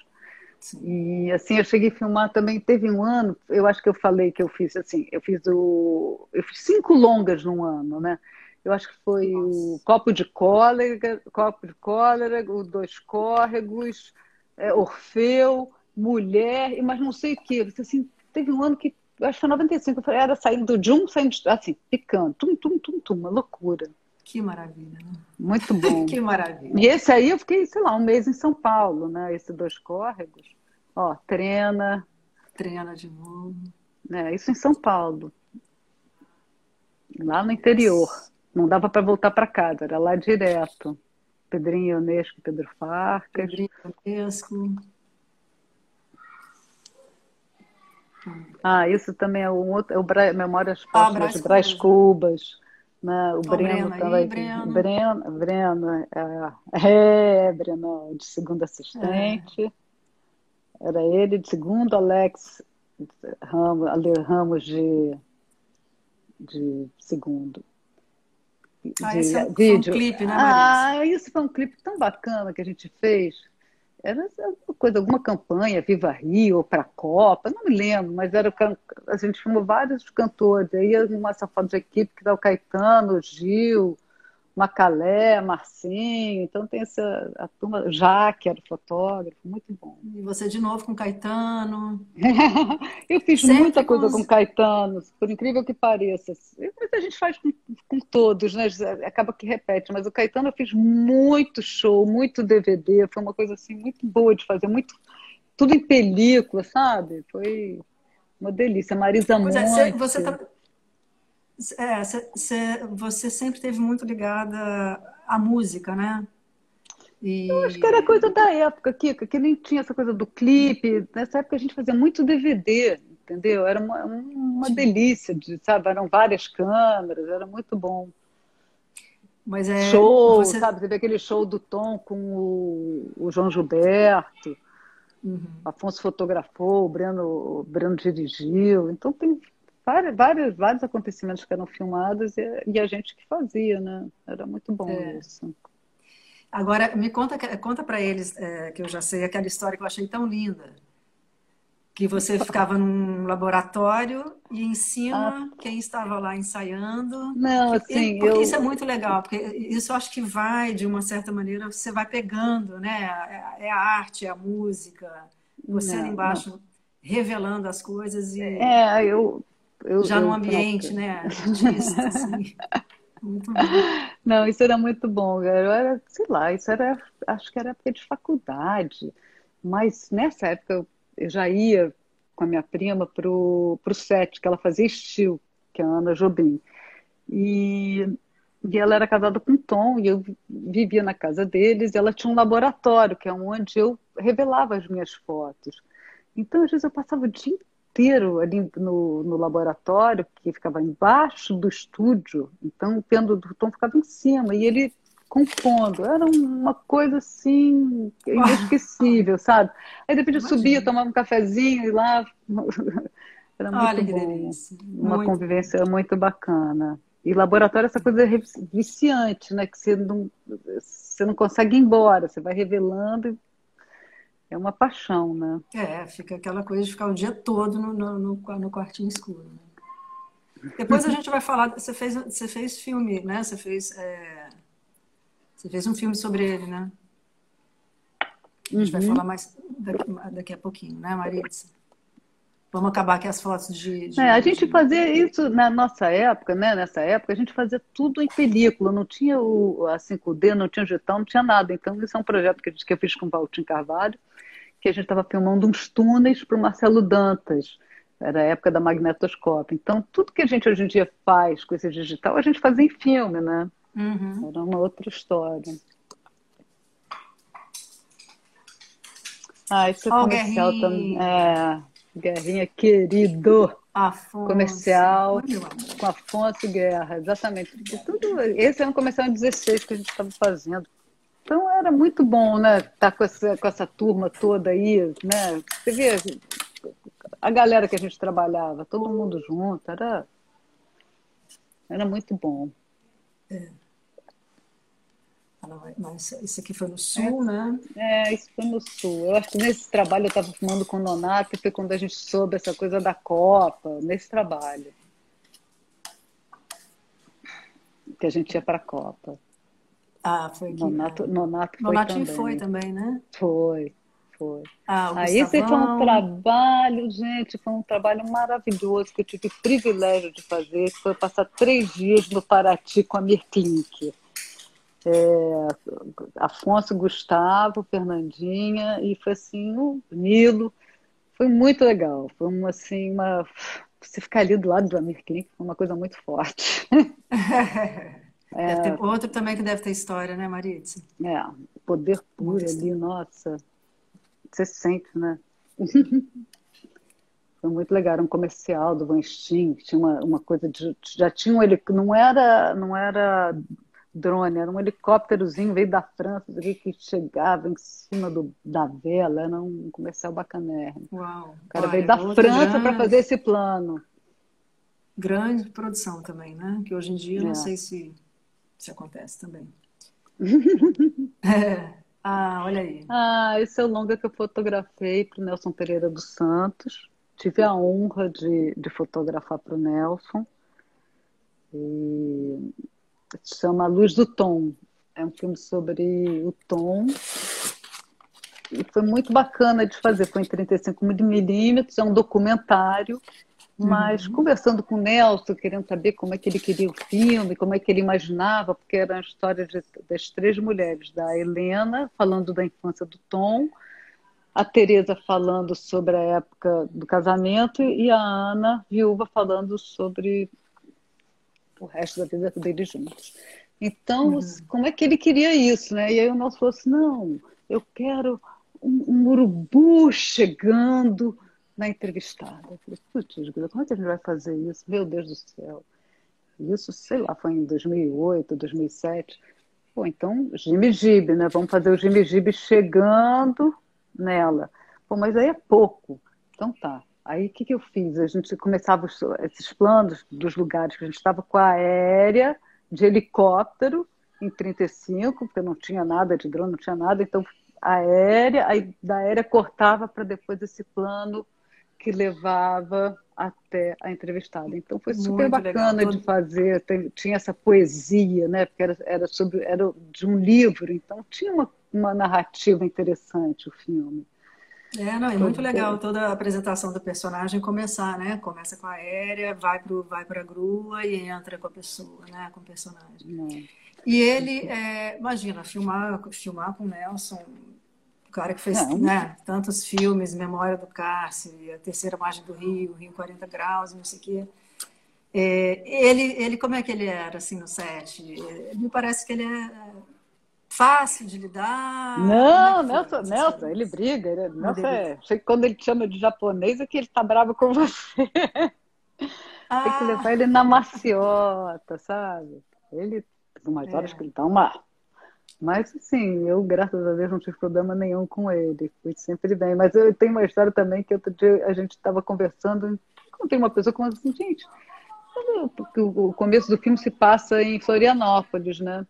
Sim. E assim, eu cheguei a filmar também, teve um ano, eu acho que eu falei que eu fiz assim, eu fiz o. Eu fiz cinco longas num ano, né? Eu acho que foi Nossa. o Copo de Cólera, Copo de Cólera, o Dois Córregos, é, Orfeu, Mulher, mas não sei o quê. Assim, teve um ano que, eu acho que foi 95, eu falei, era saindo de um, saindo, assim, picando, tum, tum, tum, tum, uma loucura. Que maravilha. Né? Muito bom. que maravilha. E esse aí eu fiquei, sei lá, um mês em São Paulo, né? Esse dois córregos. Ó, treina. Treina de novo. É, isso em São Paulo. Lá no interior. Não dava para voltar para casa, era lá direto. Pedrinho Ionesco, Pedro Farcas. Pedrinho Ionesco. Ah, isso também é um outro, é o Bra... Memórias Póstumas ah, de Brás Cubas. Né? O, o Breno, Breno também. Breno. Breno, Breno é, é, Breno, de segundo assistente. É. Era ele de segundo, Alex Ramos, Ale Ramos de, de segundo. Ah, esse é, vídeo. um clipe, né, Ah, isso foi um clipe tão bacana que a gente fez. Era coisa, alguma campanha, Viva Rio, para a Copa, não me lembro, mas era a gente filmou vários cantores. Aí uma foto de equipe que dá o Caetano, o Gil, Macalé, Marcinho, então tem essa a turma, Jaque era fotógrafo, muito bom. E você de novo com Caetano? eu fiz Sempre muita coisa com Caetano, por incrível que pareça. Mas a gente faz com, com, todos, né? Acaba que repete, mas o Caetano eu fiz muito show, muito DVD, foi uma coisa assim muito boa de fazer, muito tudo em película, sabe? Foi uma delícia. Marisa Monte. É, você tá é, cê, cê, você sempre esteve muito ligada à música, né? E... Eu acho que era coisa da época, Kika, que nem tinha essa coisa do clipe. Nessa época a gente fazia muito DVD, entendeu? Era uma, uma delícia, de, sabe? Eram várias câmeras, era muito bom. Mas é, show, você... sabe? Teve aquele show do Tom com o, o João Gilberto. Uhum. Afonso fotografou, o Breno, o Breno dirigiu. Então tem vários, vários, vários acontecimentos que eram filmados e, e, a gente que fazia, né? Era muito bom é. isso. Agora, me conta, conta para eles, é, que eu já sei, aquela história que eu achei tão linda. Que você ficava num laboratório e em cima, ah. quem estava lá ensaiando. Não, assim. Porque eu... isso é muito legal, porque isso eu acho que vai, de uma certa maneira, você vai pegando, né? É, é a arte, é a música. Você não, ali embaixo não. revelando as coisas. E... É, eu, eu, Já eu, no ambiente, né? Artista, assim. Muito bom. Não, isso era muito bom. Eu era, sei lá, isso era, acho que era época de faculdade. Mas nessa época eu, já ia com a minha prima pro, pro set, que ela fazia estilo, que é a Ana Jobim. E, e ela era casada com Tom, e eu vivia na casa deles, e ela tinha um laboratório, que é onde eu revelava as minhas fotos. Então, às vezes, eu passava o dia inteiro ali no, no laboratório, que ficava embaixo do estúdio, então o pêndulo do Tom ficava em cima, e ele compondo. Era uma coisa assim, inesquecível, sabe? Aí depois eu subia, tomava um cafezinho e lá. Era muito Olha, bom. Uma muito convivência muito bacana. E laboratório é essa coisa viciante, né? Que você não, você não consegue ir embora, você vai revelando é uma paixão, né? É, fica aquela coisa de ficar o dia todo no, no, no, no quartinho escuro. Né? Depois a gente vai falar. Você fez, você fez filme, né? Você fez, é, você fez um filme sobre ele, né? A gente uhum. vai falar mais daqui, daqui, a pouquinho, né, Maritza? Vamos acabar aqui as fotos de. de é, a gente fazia isso na nossa época, né? Nessa época, a gente fazia tudo em película, não tinha o, a 5D, não tinha o digital, não tinha nada. Então, isso é um projeto que, que eu fiz com o Valtinho Carvalho que a gente estava filmando uns túneis para o Marcelo Dantas. Era a época da magnetoscópio. Então, tudo que a gente hoje em dia faz com esse digital, a gente fazia em filme, né? Uhum. Era uma outra história. Ah, esse é oh, comercial também. É, Guerrinha querido. Afonso. Comercial com Afonso Guerra, exatamente. Tudo, esse é um comercial em 16 que a gente estava fazendo. Então era muito bom, né? Estar tá com essa, com essa turma toda aí, né? Você vê a galera que a gente trabalhava, todo mundo junto, era, era muito bom. É. Mas isso aqui foi no sul, é, né? É, isso foi no sul. Eu acho que nesse trabalho eu estava fumando com o Nonato, foi quando a gente soube essa coisa da Copa, nesse trabalho. Que a gente ia para a Copa. Ah, foi aqui. Nonato, Nonato foi Nonato também. foi também, né? Foi, foi. Ah, Aí esse foi um trabalho, gente, foi um trabalho maravilhoso que eu tive o privilégio de fazer, que foi passar três dias no Paraty com a Mirklink. É, Afonso, Gustavo, Fernandinha, e foi assim, o Nilo. Foi muito legal. Foi uma, assim, uma. Você ficar ali do lado do Amir Klink foi uma coisa muito forte. É, outro também que deve ter história, né, Maritza? É, poder puro ali, nossa. Você sente, né? Foi muito legal, era um comercial do Van Steen, tinha uma, uma coisa de. Já tinha um helicóptero, não era, não era drone, era um helicópterozinho, veio da França, que chegava em cima do, da vela, era um comercial bacanérrimo. Uau! O cara veio da França para fazer esse plano. Grande produção também, né? Que hoje em dia é. não sei se, se acontece também. é. Ah, olha aí. Ah, esse é o longa que eu fotografei para o Nelson Pereira dos Santos tive a honra de, de fotografar para o Nelson. E chama Luz do Tom. É um filme sobre o tom. E foi muito bacana de fazer. Foi em 35 milímetros, é um documentário. Mas uhum. conversando com o Nelson, querendo saber como é que ele queria o filme, como é que ele imaginava, porque era a história de, das três mulheres, da Helena, falando da infância do Tom, a Tereza falando sobre a época do casamento e a Ana, viúva, falando sobre o resto da vida deles juntos. Então, uhum. como é que ele queria isso, né? E aí o nosso falou assim, não, eu quero um, um urubu chegando na entrevistada. Eu falei, putz, como é que a gente vai fazer isso? Meu Deus do céu. Isso, sei lá, foi em 2008, 2007. Pô, então, Jimmy Jib, né? Vamos fazer o Jimmy Jib chegando nela. Pô, mas aí é pouco. Então tá. Aí o que, que eu fiz? A gente começava os, esses planos dos lugares que a gente estava com a aérea, de helicóptero, em 35, porque não tinha nada de drone, não tinha nada, então aérea, aí da aérea cortava para depois esse plano que levava até a entrevistada. Então foi super Muito bacana legal. de fazer, tinha essa poesia, né? Porque era, era sobre era de um livro, então tinha uma uma narrativa interessante o filme. É, não, é muito legal toda a apresentação do personagem começar, né? Começa com a aérea, vai para vai a grua e entra com a pessoa, né? Com o personagem. É. E ele, é, imagina, filmar, filmar com o Nelson, o cara que fez né, tantos filmes, Memória do Cárcere, A Terceira Margem do Rio, Rio 40 Graus, não sei o quê. É, ele, ele, como é que ele era, assim, no set? Me parece que ele é fácil de lidar? Não, é Nelson, Nelson ele briga. Ele, Nelson é, quando ele te chama de japonês é que ele tá bravo com você. Ah. Tem que levar ele na maciota, sabe? Ele, umas é. horas que ele tá uma. Mas, assim, eu, graças a Deus, não tive problema nenhum com ele. Fui sempre bem. Mas eu tenho uma história também que outro dia a gente estava conversando. Contei uma pessoa que assim, gente, o começo do filme se passa em Florianópolis, né?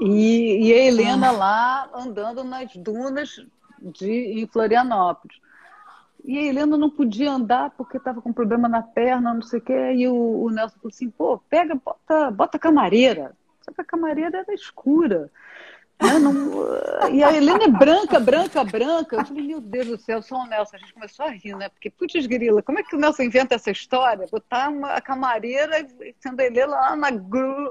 E, e a Helena ah. lá andando nas dunas de, em Florianópolis. E a Helena não podia andar porque estava com problema na perna, não sei o quê. E o, o Nelson falou assim: pô, pega, bota, bota a camareira. Só que a camareira era escura. Né? Não... E a Helena é branca, branca, branca. Eu falei, meu Deus do céu, só o Nelson. A gente começou a rir, né? Porque, putz, grila, como é que o Nelson inventa essa história? Botar uma, a camareira sendo a Helena lá, na,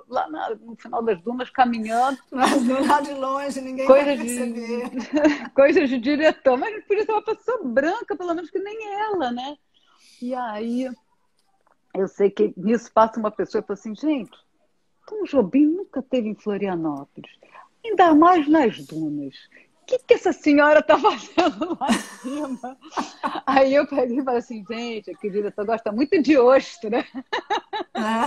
lá na, no final das dunas, caminhando. Mas lá de longe, ninguém Coisas perceber. De... Coisas de diretor. Mas por isso é uma pessoa branca, pelo menos que nem ela, né? E aí, eu sei que nisso passa uma pessoa e fala assim, gente, Tom Jobim nunca teve em Florianópolis ainda mais nas dunas. O que, que essa senhora está fazendo lá em cima? Aí eu peguei e falei assim, gente, aqui o diretor gosta muito de ostra. Ah.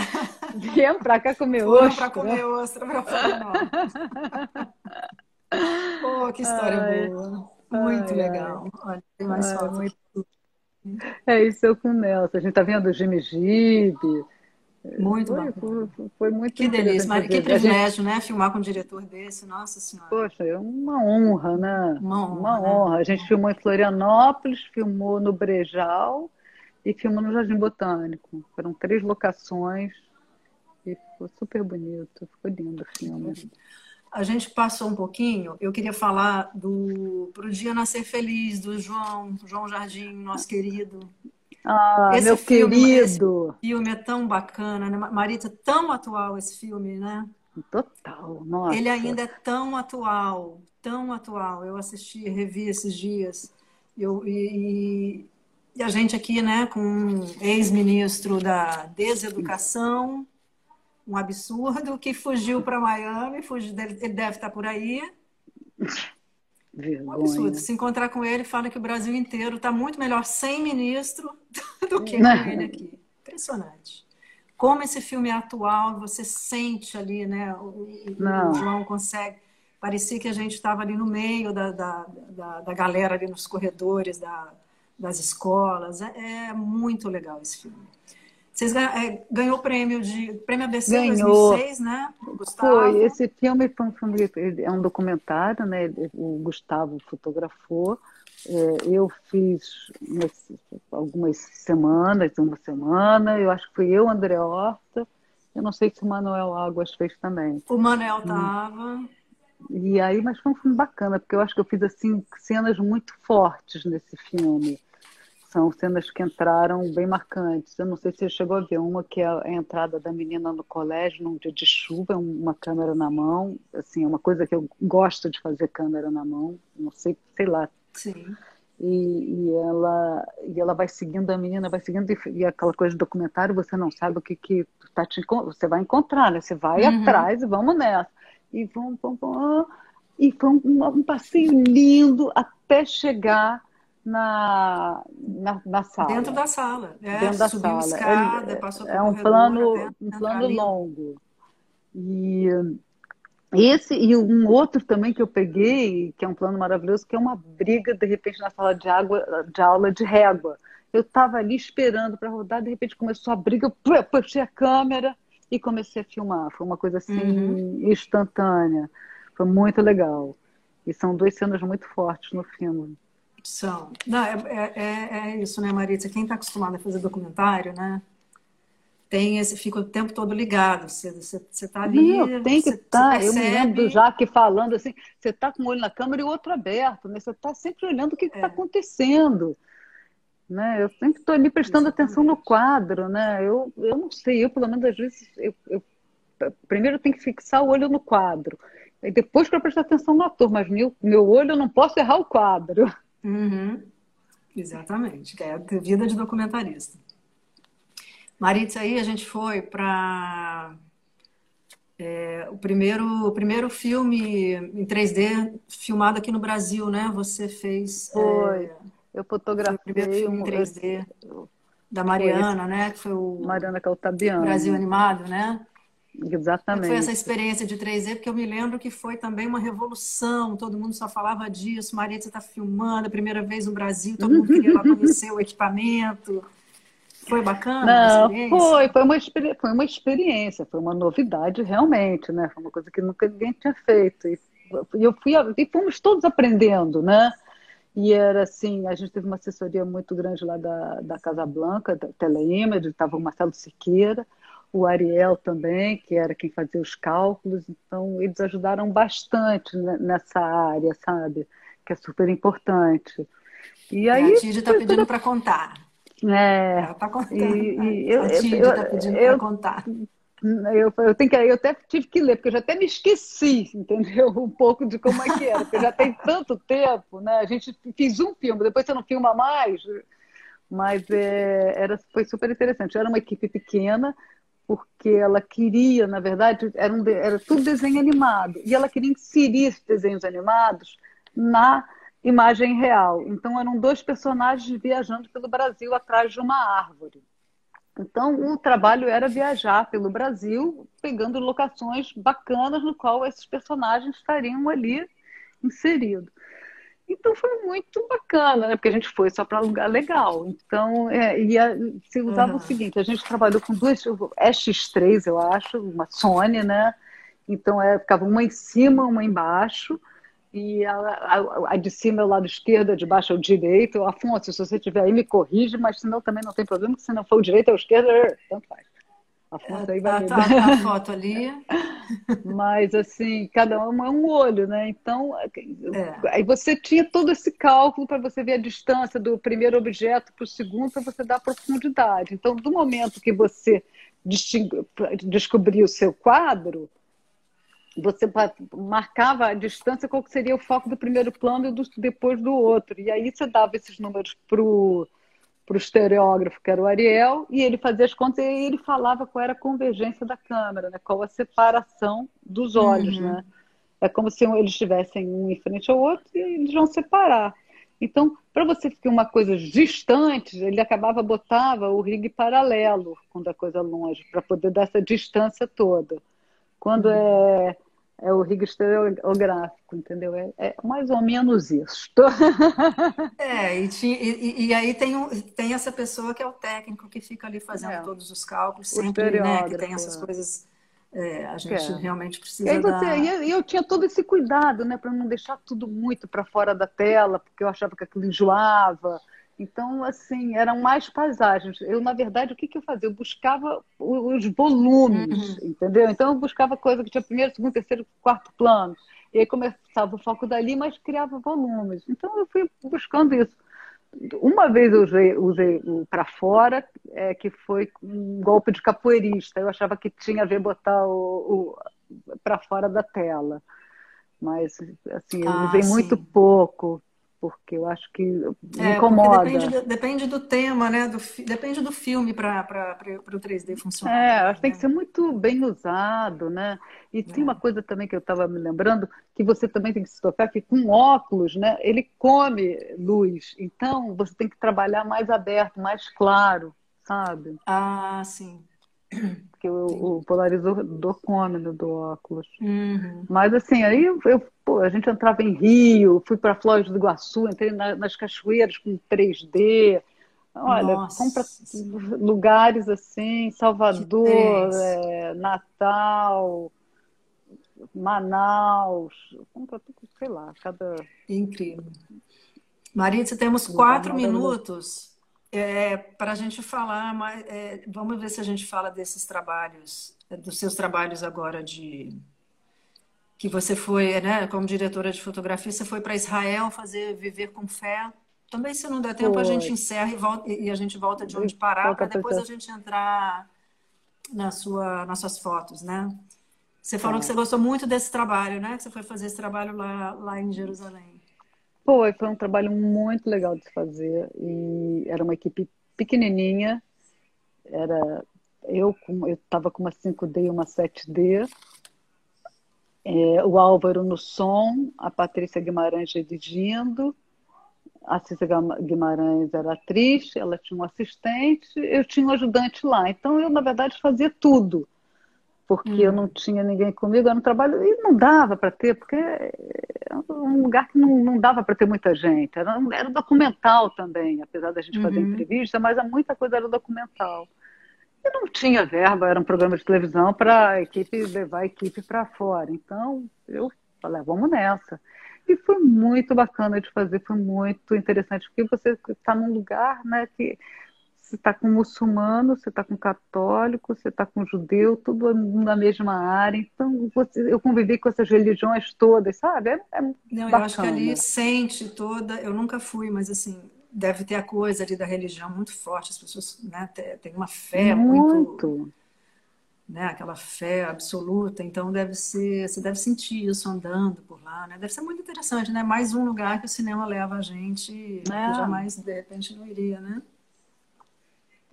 Viemos para cá comer Foram ostra. para comer ostra para Pô, que história ai, boa. Muito ai, legal. Olha, tem mais ai, fotos. Muito... É isso, eu com o Nelson. A gente está vendo o Jimmy Gibe. Muito foi, foi, foi, muito Que delícia, que privilégio, gente... né? Filmar com um diretor desse, nossa senhora. Poxa, é uma honra, né? Uma honra. Uma né? honra. A gente filmou em Florianópolis, filmou no Brejal e filmou no Jardim Botânico. Foram três locações e ficou super bonito, ficou lindo o filme. A gente passou um pouquinho, eu queria falar do Pro Dia Nascer Feliz, do João, João Jardim, nosso querido. Ah, esse meu filme, querido! Filme é tão bacana, né? Marita, tão atual esse filme, né? Total, nossa. Ele ainda é tão atual, tão atual. Eu assisti, revi esses dias. Eu, e, e a gente aqui, né, com um ex-ministro da deseducação, um absurdo, que fugiu para Miami, fugiu, ele deve estar por aí. Vergonha. Um absurdo. Se encontrar com ele, fala que o Brasil inteiro está muito melhor sem ministro do que com ele aqui. Impressionante como esse filme é atual, você sente ali, né? O, o João consegue. Parecia que a gente estava ali no meio da, da, da, da, galera ali nos corredores da, das escolas. É, é, muito legal esse filme. Vocês é, ganhou o prêmio de prêmio ABC ganhou. 2006, né? Gustavo. Foi esse filme foi um filme, é um documentário, né? O Gustavo fotografou. É, eu fiz algumas semanas, uma semana, eu acho que fui eu, André Horta, eu não sei se o Manuel Águas fez também. O Manuel estava. E aí, mas foi um filme bacana, porque eu acho que eu fiz assim cenas muito fortes nesse filme. São cenas que entraram bem marcantes. Eu não sei se você chegou a ver uma que é a entrada da menina no colégio num dia de chuva, uma câmera na mão. Assim, é uma coisa que eu gosto de fazer câmera na mão. Não sei, sei lá, Sim. E, e, ela e ela vai seguindo a menina, vai seguindo e, e aquela coisa de documentário, você não sabe o que que tá te, você vai encontrar, né? Você vai uhum. atrás e vamos nessa. E vamos, vamos, vamos e foi um, um, passeio lindo até chegar na, na, na, sala. Dentro da sala. É, Dentro da subiu sala. escada, é, passou é um plano, um plano longo. E esse e um outro também que eu peguei, que é um plano maravilhoso, que é uma briga, de repente, na sala de, água, de aula de régua. Eu estava ali esperando para rodar, de repente começou a briga, eu puxei a câmera e comecei a filmar. Foi uma coisa assim uhum. instantânea. Foi muito legal. E são duas cenas muito fortes no filme. São. Não, é, é, é, é isso, né, Maritza? Quem está acostumado a fazer documentário, né? tem esse, fica o tempo todo ligado. Você, você, você tá ali. Não, tem que estar. Tá. Eu me lembro do Jaque falando assim: você está com um olho na câmera e o outro aberto, né? Você está sempre olhando o que está é. acontecendo. Né? Eu sempre estou ali prestando Exatamente. atenção no quadro, né? Eu, eu não sei, eu pelo menos às vezes eu, eu primeiro tenho que fixar o olho no quadro, e depois para prestar atenção no ator, mas meu, meu olho eu não posso errar o quadro. Uhum. Exatamente, que é a vida de documentarista. Maritza, aí a gente foi para é, o, primeiro, o primeiro filme em 3D filmado aqui no Brasil, né? Você fez. É, foi. É, eu fotografei. o primeiro filme em 3D eu, da Mariana, né? Que foi o. Mariana Caltabiano. Brasil Animado, né? Exatamente. Foi essa experiência de 3D, porque eu me lembro que foi também uma revolução, todo mundo só falava disso, Maritza está filmando, a primeira vez no Brasil, todo mundo queria lá conhecer o equipamento. Foi bacana? Não, foi, foi uma, foi uma experiência, foi uma novidade realmente, né? Foi uma coisa que nunca ninguém tinha feito. E, eu fui, e fomos todos aprendendo, né? E era assim, a gente teve uma assessoria muito grande lá da, da Casa Blanca, da Teleimage, estava o Marcelo Siqueira, o Ariel também, que era quem fazia os cálculos, então eles ajudaram bastante nessa área, sabe? Que é super importante. E aí, a Tide está pedindo para contar. É, Ela está contando. E, e eu, está pedindo para contar. Eu, eu, tenho que, eu até tive que ler, porque eu já até me esqueci, entendeu? Um pouco de como é que era, porque já tem tanto tempo, né? A gente fez um filme, depois você não filma mais, mas é, era, foi super interessante. Era uma equipe pequena, porque ela queria, na verdade, era, um, era tudo desenho animado, e ela queria inserir esses desenhos animados na imagem real. Então eram dois personagens viajando pelo Brasil atrás de uma árvore. Então o trabalho era viajar pelo Brasil, pegando locações bacanas no qual esses personagens estariam ali inseridos. Então foi muito bacana, né? Porque a gente foi só para lugar legal. Então, é, ia, se usava uhum. o seguinte: a gente trabalhou com duas, SX3, eu acho, uma Sony, né? Então é, ficava uma em cima, uma embaixo e a, a, a, de cima é o lado esquerdo, a de baixo é o direito. Afonso, se você tiver aí, me corrige, mas senão também não tem problema, porque se não for o direito, é o esquerdo, é, tanto faz. Afonso aí vai tá, tá, a foto ali. Mas, assim, cada um é um olho, né? Então, é. aí você tinha todo esse cálculo para você ver a distância do primeiro objeto para o segundo, para você dar profundidade. Então, do momento que você descobriu o seu quadro, você marcava a distância, qual seria o foco do primeiro plano e do, depois do outro. E aí você dava esses números para o estereógrafo, que era o Ariel, e ele fazia as contas e ele falava qual era a convergência da câmera, né? qual a separação dos olhos. Uhum. Né? É como se eles estivessem um em frente ao outro e eles vão separar. Então, para você ficar uma coisa distante, ele acabava botava o rig paralelo quando a coisa longe, para poder dar essa distância toda. Quando é é o rig estereográfico, entendeu? É, é, mais ou menos isso. é, e, e, e, aí tem, um, tem essa pessoa que é o técnico que fica ali fazendo é. todos os cálculos, sempre, né? Que tem essas coisas. É, a gente é. realmente precisa. E aí você, dar... e eu tinha todo esse cuidado, né, para não deixar tudo muito para fora da tela, porque eu achava que aquilo enjoava. Então, assim, eram mais paisagens. Eu, na verdade, o que, que eu fazia? Eu buscava os volumes, uhum. entendeu? Então, eu buscava coisa que tinha primeiro, segundo, terceiro, quarto plano. E aí começava o foco dali, mas criava volumes. Então, eu fui buscando isso. Uma vez eu usei, usei para fora, é, que foi um golpe de capoeirista. Eu achava que tinha a ver botar o, o para fora da tela. Mas, assim, eu ah, usei sim. muito pouco porque eu acho que me é, incomoda. Depende do, depende do, tema, né? Do, depende do filme para o 3D funcionar. É, acho que tem que ser muito bem usado, né? E é. tem uma coisa também que eu estava me lembrando, que você também tem que se tocar, que com óculos, né? Ele come luz. Então, você tem que trabalhar mais aberto, mais claro, sabe? Ah, sim. Porque o, o polarizador come né, do óculos. Uhum. Mas assim, aí eu, eu pô, a gente entrava em Rio, fui para Flores do Iguaçu, entrei na, nas cachoeiras com 3D. Olha, Nossa. compra lugares assim, Salvador, é, Natal, Manaus, compra tudo, sei lá, cada. Incrível. Maritza, temos quatro minutos é, para a gente falar, mas, é, vamos ver se a gente fala desses trabalhos, dos seus trabalhos agora de que você foi, né, como diretora de fotografia, você foi para Israel fazer Viver com Fé. Também, se não der tempo, foi. a gente encerra e, volta, e, a gente volta de onde parar, para depois a gente entrar na sua, nas suas fotos, né? Você falou é. que você gostou muito desse trabalho, né? Que você foi fazer esse trabalho lá, lá em Jerusalém. Foi, foi um trabalho muito legal de fazer e era uma equipe pequenininha. Era eu eu estava com uma 5D e uma 7D. É, o Álvaro no som, a Patrícia Guimarães dirigindo, a Cícera Guimarães era atriz, ela tinha um assistente, eu tinha um ajudante lá. Então eu, na verdade, fazia tudo porque hum. eu não tinha ninguém comigo, eu não trabalho, e não dava para ter, porque é um lugar que não, não dava para ter muita gente. Era, era documental também, apesar da gente uhum. fazer entrevista, mas muita coisa era documental. E não tinha verba, era um programa de televisão para a equipe levar a equipe para fora. Então, eu falei, ah, vamos nessa. E foi muito bacana de fazer, foi muito interessante, porque você está num lugar né, que você está com muçulmano, você está com católico, você está com judeu, tudo na mesma área. Então, você, eu convivi com essas religiões todas, sabe? É, é Não, eu acho que ali sente toda. Eu nunca fui, mas assim, deve ter a coisa ali da religião muito forte. As pessoas né, têm uma fé muito. muito né, aquela fé absoluta, então deve ser, você deve sentir isso andando por lá, né? Deve ser muito interessante, né? Mais um lugar que o cinema leva a gente, é. que jamais de repente não iria, né?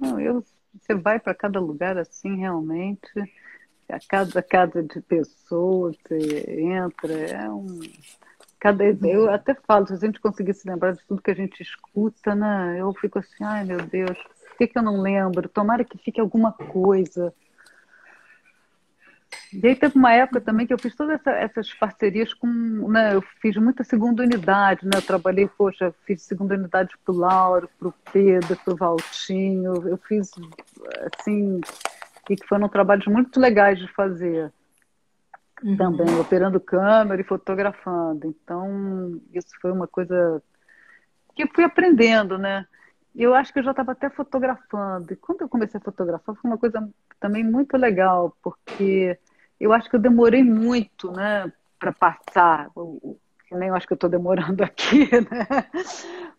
Não, eu, você vai para cada lugar assim, realmente, a cada casa de pessoas, você entra, é um. Cada, eu até falo, se a gente conseguisse lembrar de tudo que a gente escuta, né? Eu fico assim, ai meu Deus, por que, que eu não lembro? Tomara que fique alguma coisa. E aí teve uma época também que eu fiz todas essa, essas parcerias com, né, eu fiz muita segunda unidade, né, eu trabalhei, poxa, fiz segunda unidade para o Lauro, para o Pedro, para o Valtinho, eu fiz, assim, e que foram trabalhos muito legais de fazer. Uhum. também, operando câmera e fotografando, então isso foi uma coisa que eu fui aprendendo, né, eu acho que eu já estava até fotografando, e quando eu comecei a fotografar foi uma coisa também muito legal, porque eu acho que eu demorei muito, né, para passar. Nem eu acho que eu estou demorando aqui, né?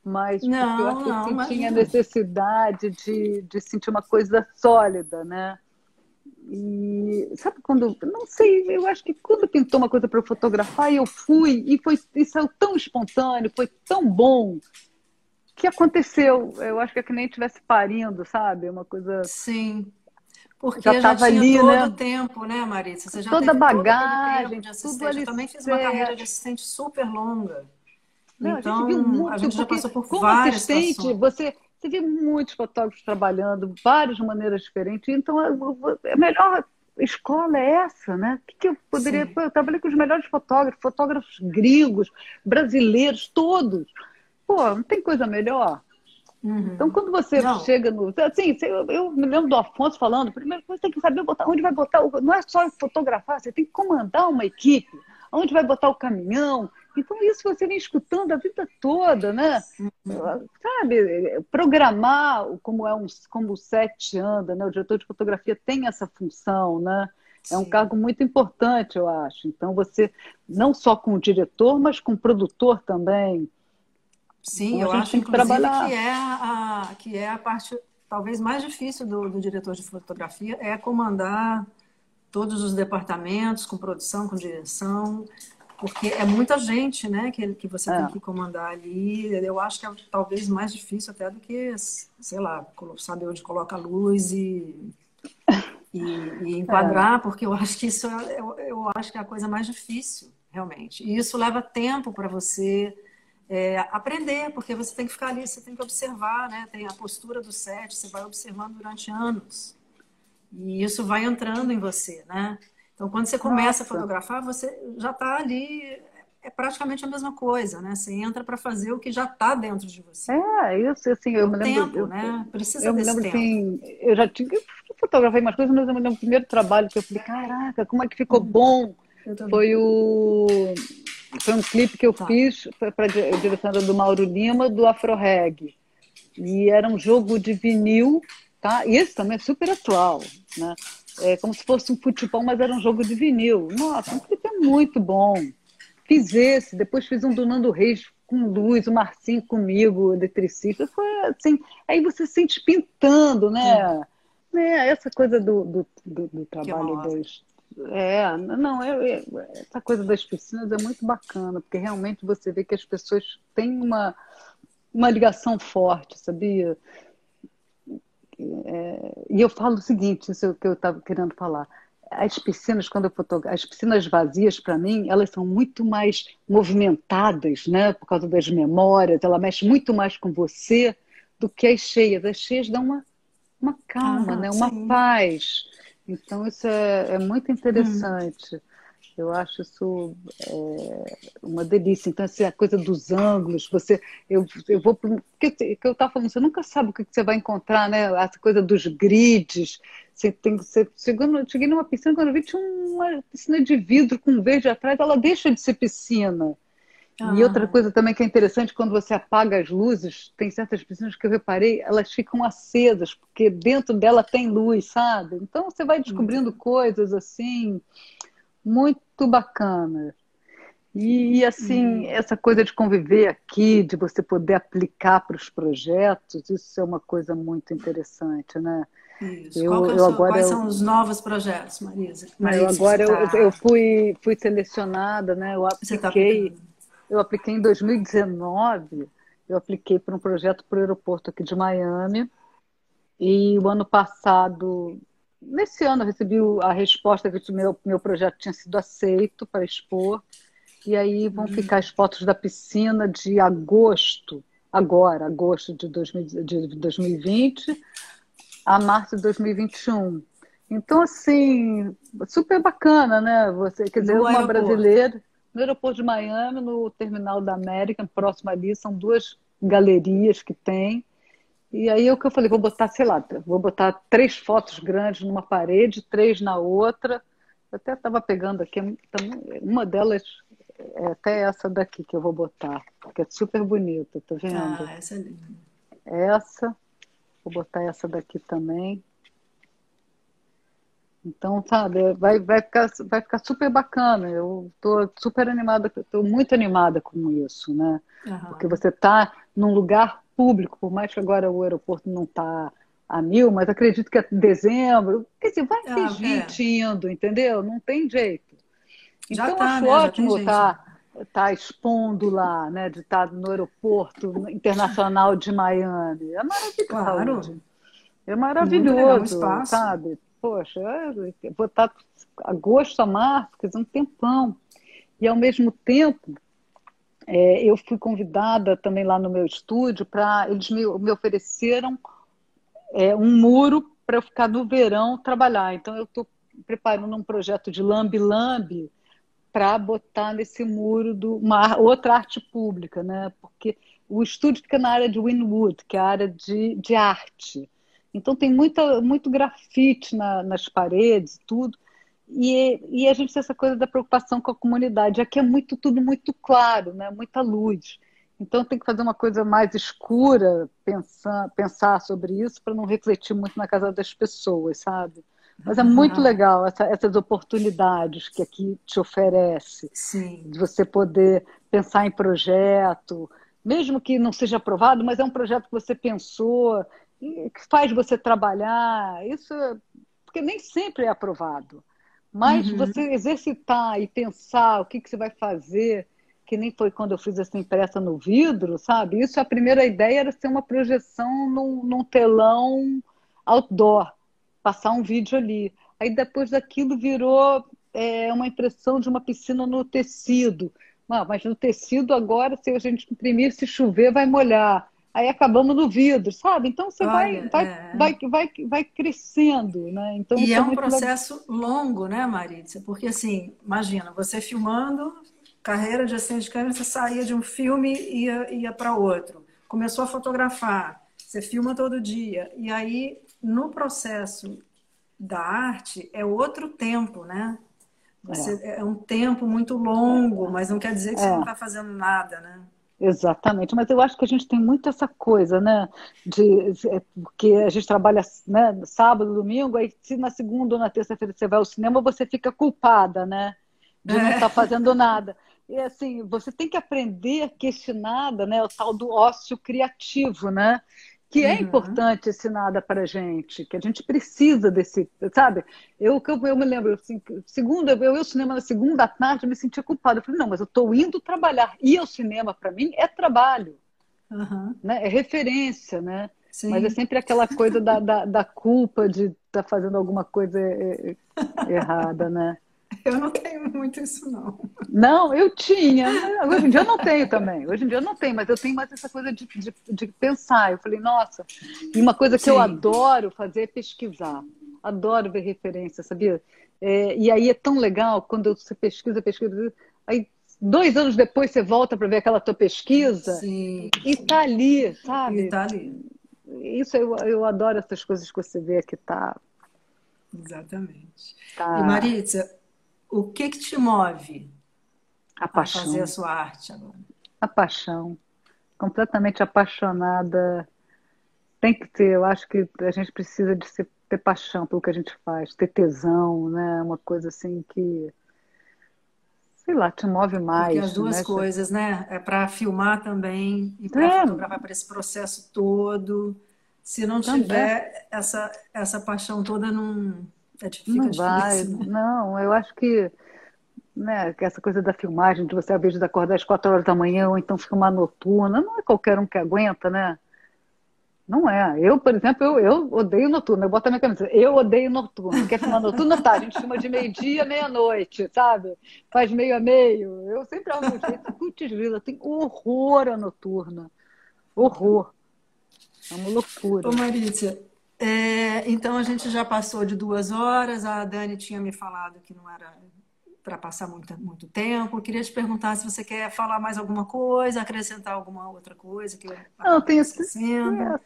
Mas não, eu acho que eu tinha necessidade de, de sentir uma coisa sólida, né? E sabe quando, não sei, eu acho que quando pintou uma coisa para eu fotografar, eu fui e foi e saiu tão espontâneo, foi tão bom que aconteceu. Eu acho que é que nem tivesse parindo, sabe? Uma coisa. Sim. Porque já, já tinha ali, todo né? o tempo, né, Marisa? Você já Toda teve bagagem, todo tudo ali. Eu também fiz uma carreira de assistente super longa. Não, então, a gente viu muito, a gente já passou por como várias assistente, situações. você você vê muitos fotógrafos trabalhando, várias maneiras diferentes. Então, a melhor escola é essa, né? O que, que eu poderia. Pô, eu trabalhei com os melhores fotógrafos, fotógrafos gregos, brasileiros, todos. Pô, não tem coisa melhor. Uhum. Então, quando você não. chega no. Assim, eu, eu, me lembro do Afonso falando, primeiro você tem que saber botar, onde vai botar. O, não é só fotografar, você tem que comandar uma equipe, onde vai botar o caminhão, então, isso você vem escutando a vida toda, né? Uhum. Sabe, programar como, é um, como o set anda, né? O diretor de fotografia tem essa função, né? É um cargo muito importante, eu acho. Então, você, não só com o diretor, mas com o produtor também. Sim, então, eu acho, que trabalhar. que é, a, que é a parte talvez mais difícil do, do diretor de fotografia, é comandar todos os departamentos, com produção, com direção, porque é muita gente, né, que, que você é. tem que comandar ali. Eu acho que é talvez mais difícil até do que, sei lá, saber onde coloca a luz e, e, e enquadrar, é. porque eu acho que isso é, eu, eu, acho que é a coisa mais difícil, realmente. E isso leva tempo para você é, aprender, porque você tem que ficar ali, você tem que observar, né? Tem a postura do set, você vai observando durante anos. E isso vai entrando em você, né? Então, quando você começa Nossa. a fotografar, você já está ali, é praticamente a mesma coisa, né? Você entra para fazer o que já está dentro de você. É, isso, assim, eu me lembro... Tempo, eu, né? Precisa eu desse me lembro, tempo. Assim, eu já tinha... Eu fotografei umas coisas, mas eu me lembro do primeiro trabalho que eu falei, caraca, como é que ficou hum. bom? Foi o... Foi um clipe que eu tá. fiz para a direção do Mauro Lima, do Afro Reg. E era um jogo de vinil, tá? E esse também é super atual, né? é, como se fosse um futebol, mas era um jogo de vinil. Nossa, um clipe é muito bom. Fiz esse, depois fiz um do Nando Reis com luz, o Marcinho comigo, eletricista. Foi assim, aí você se sente pintando, né? É, essa coisa do, do, do, do trabalho dos. É, não, eu, eu, essa coisa das piscinas é muito bacana, porque realmente você vê que as pessoas têm uma, uma ligação forte, sabia? É, e eu falo o seguinte, isso é o que eu estava querendo falar. As piscinas, quando eu fotografo, as piscinas vazias, para mim, elas são muito mais movimentadas, né? Por causa das memórias, ela mexe muito mais com você do que as cheias. As cheias dão uma, uma calma, ah, né? Uma sim. paz. Então, isso é, é muito interessante. Hum. Eu acho isso é, uma delícia. Então, assim, a coisa dos ângulos, você, eu, eu vou que, que eu estava falando, você nunca sabe o que você vai encontrar, né? Essa coisa dos grids. Você tem você, chegando, cheguei numa piscina quando eu vi tinha uma piscina de vidro com verde atrás, ela deixa de ser piscina. Ah. E outra coisa também que é interessante, quando você apaga as luzes, tem certas piscinas que eu reparei, elas ficam acesas, porque dentro dela tem luz, sabe? Então você vai descobrindo hum. coisas assim muito bacana. E, assim, hum. essa coisa de conviver aqui, de você poder aplicar para os projetos, isso é uma coisa muito interessante, né? Isso. Eu, é eu agora quais eu, são os novos projetos, Marisa? Marisa eu agora tá... eu, eu, fui, fui selecionada, né? Eu apliquei, tá eu apliquei em 2019, eu apliquei para um projeto para o aeroporto aqui de Miami. E o ano passado nesse ano eu recebi a resposta que o meu, meu projeto tinha sido aceito para expor. E aí vão uhum. ficar as fotos da piscina de agosto, agora, agosto de, 2000, de 2020, a março de 2021. Então, assim, super bacana, né? Você, quer dizer, no uma aeroporto. brasileira, no aeroporto de Miami, no terminal da América, próximo ali, são duas galerias que tem. E aí o que eu falei, vou botar, sei lá, vou botar três fotos grandes numa parede, três na outra. Eu até estava pegando aqui, uma delas é até essa daqui que eu vou botar, que é super bonita, tá vendo? Ah, essa é linda. Essa, vou botar essa daqui também. Então, sabe, vai, vai, ficar, vai ficar super bacana. Eu estou super animada, estou muito animada com isso, né? Uhum. Porque você está num lugar público, por mais que agora o aeroporto não está a mil, mas acredito que é dezembro. Quer dizer, vai ter Ah, gente indo, entendeu? Não tem jeito. Já Então, tá, acho né? Ótimo estar tá expondo lá, né? De estar no aeroporto internacional de Miami. É maravilhoso. Claro. É legal, um maravilhoso, espaço. sabe? Poxa, vou estar agosto a março, quer dizer, um tempão. E ao mesmo tempo, é, eu fui convidada também lá no meu estúdio para eles me, me ofereceram é, um muro para eu ficar no verão trabalhar. Então eu estou preparando um projeto de lambe-lambe para botar nesse muro do, uma outra arte pública, né? Porque o estúdio fica na área de Winwood, que é a área de, de arte. Então tem muita, muito grafite na, nas paredes, tudo. E, e, a gente tem essa coisa da preocupação com a comunidade. Aqui é muito tudo muito claro, né? Muita luz. Então tem que fazer uma coisa mais escura, pensar, pensar sobre isso para não refletir muito na casa das pessoas, sabe? Mas é muito legal essa, essas oportunidades que aqui te oferece, Sim. de você poder pensar em projeto, mesmo que não seja aprovado, mas é um projeto que você pensou, que faz você trabalhar. Isso, porque nem sempre é aprovado. Mas uhum. você exercitar e pensar o que, que você vai fazer, que nem foi quando eu fiz essa impressa no vidro, sabe? Isso, a primeira ideia era ser uma projeção num, num telão outdoor, passar um vídeo ali. Aí depois daquilo virou é, uma impressão de uma piscina no tecido. Ah, mas no tecido agora, se a gente imprimir, se chover, vai molhar aí acabamos no vidro, sabe? Então você Olha, vai, vai, é... vai, vai, vai crescendo, né? Então, e é, é um processo legal. longo, né, Marícia? Porque assim, imagina, você filmando, carreira de assistente de câmera, você saía de um filme e ia, ia para outro. Começou a fotografar, você filma todo dia. E aí, no processo da arte, é outro tempo, né? Você, é. é um tempo muito longo, mas não quer dizer que você não está fazendo nada, né? Exatamente, mas eu acho que a gente tem muito essa coisa, né? De, que a gente trabalha né, sábado, domingo, aí se na segunda ou na terça-feira você vai ao cinema, você fica culpada, né? De não estar tá fazendo nada. E assim, você tem que aprender a questionar, né? O tal do ócio criativo, né? Que é uhum. importante esse nada para gente, que a gente precisa desse, sabe? Eu, eu, eu me lembro, assim, segunda, eu ia ao cinema na segunda tarde, eu me sentia culpada. Eu falei, não, mas eu estou indo trabalhar. Ir ao cinema, para mim, é trabalho, uhum. né? é referência, né? Sim. Mas é sempre aquela coisa da, da, da culpa de estar tá fazendo alguma coisa errada, né? Eu não tenho muito isso, não. Não, eu tinha. Hoje em dia eu não tenho também. Hoje em dia eu não tenho, mas eu tenho mais essa coisa de, de, de pensar. Eu falei, nossa, e uma coisa que Sim. eu adoro fazer é pesquisar. Adoro ver referência, sabia? É, e aí é tão legal quando você pesquisa, pesquisa, aí dois anos depois você volta para ver aquela tua pesquisa Sim. e tá ali, sabe? E tá ali. Isso eu, eu adoro essas coisas que você vê que tá. Exatamente. tá... E Maritza, o que, que te move a, paixão. a fazer a sua arte agora? A paixão. Completamente apaixonada. Tem que ter, eu acho que a gente precisa de ser, ter paixão pelo que a gente faz, ter tesão, né? Uma coisa assim que, sei lá, te move mais. Porque as duas né? coisas, né? É para filmar também e para É. fotografar para esse processo todo. Se não Também. tiver essa, essa paixão toda, não. É, fica Não difícil. vai, né? não, eu acho que, né, que essa coisa da filmagem, de você às vezes acordar às quatro horas da manhã ou então filmar noturna, não é qualquer um que aguenta, né? Não é. Eu, por exemplo, eu, eu odeio noturno. Eu boto a minha camisa. Eu odeio noturno. Quer filmar noturno? Tá, a gente filma de meio-dia, meia-noite, sabe? Faz meio a meio. Eu sempre arrumo um jeito. Putz, vida, eu tenho horror a noturna. Horror. É uma loucura. Ô, Marícia, é, então a gente já passou de duas horas. A Dani tinha me falado que não era para passar muito, muito tempo. Eu queria te perguntar se você quer falar mais alguma coisa, acrescentar alguma outra coisa que eu Não, tem esquecendo. É.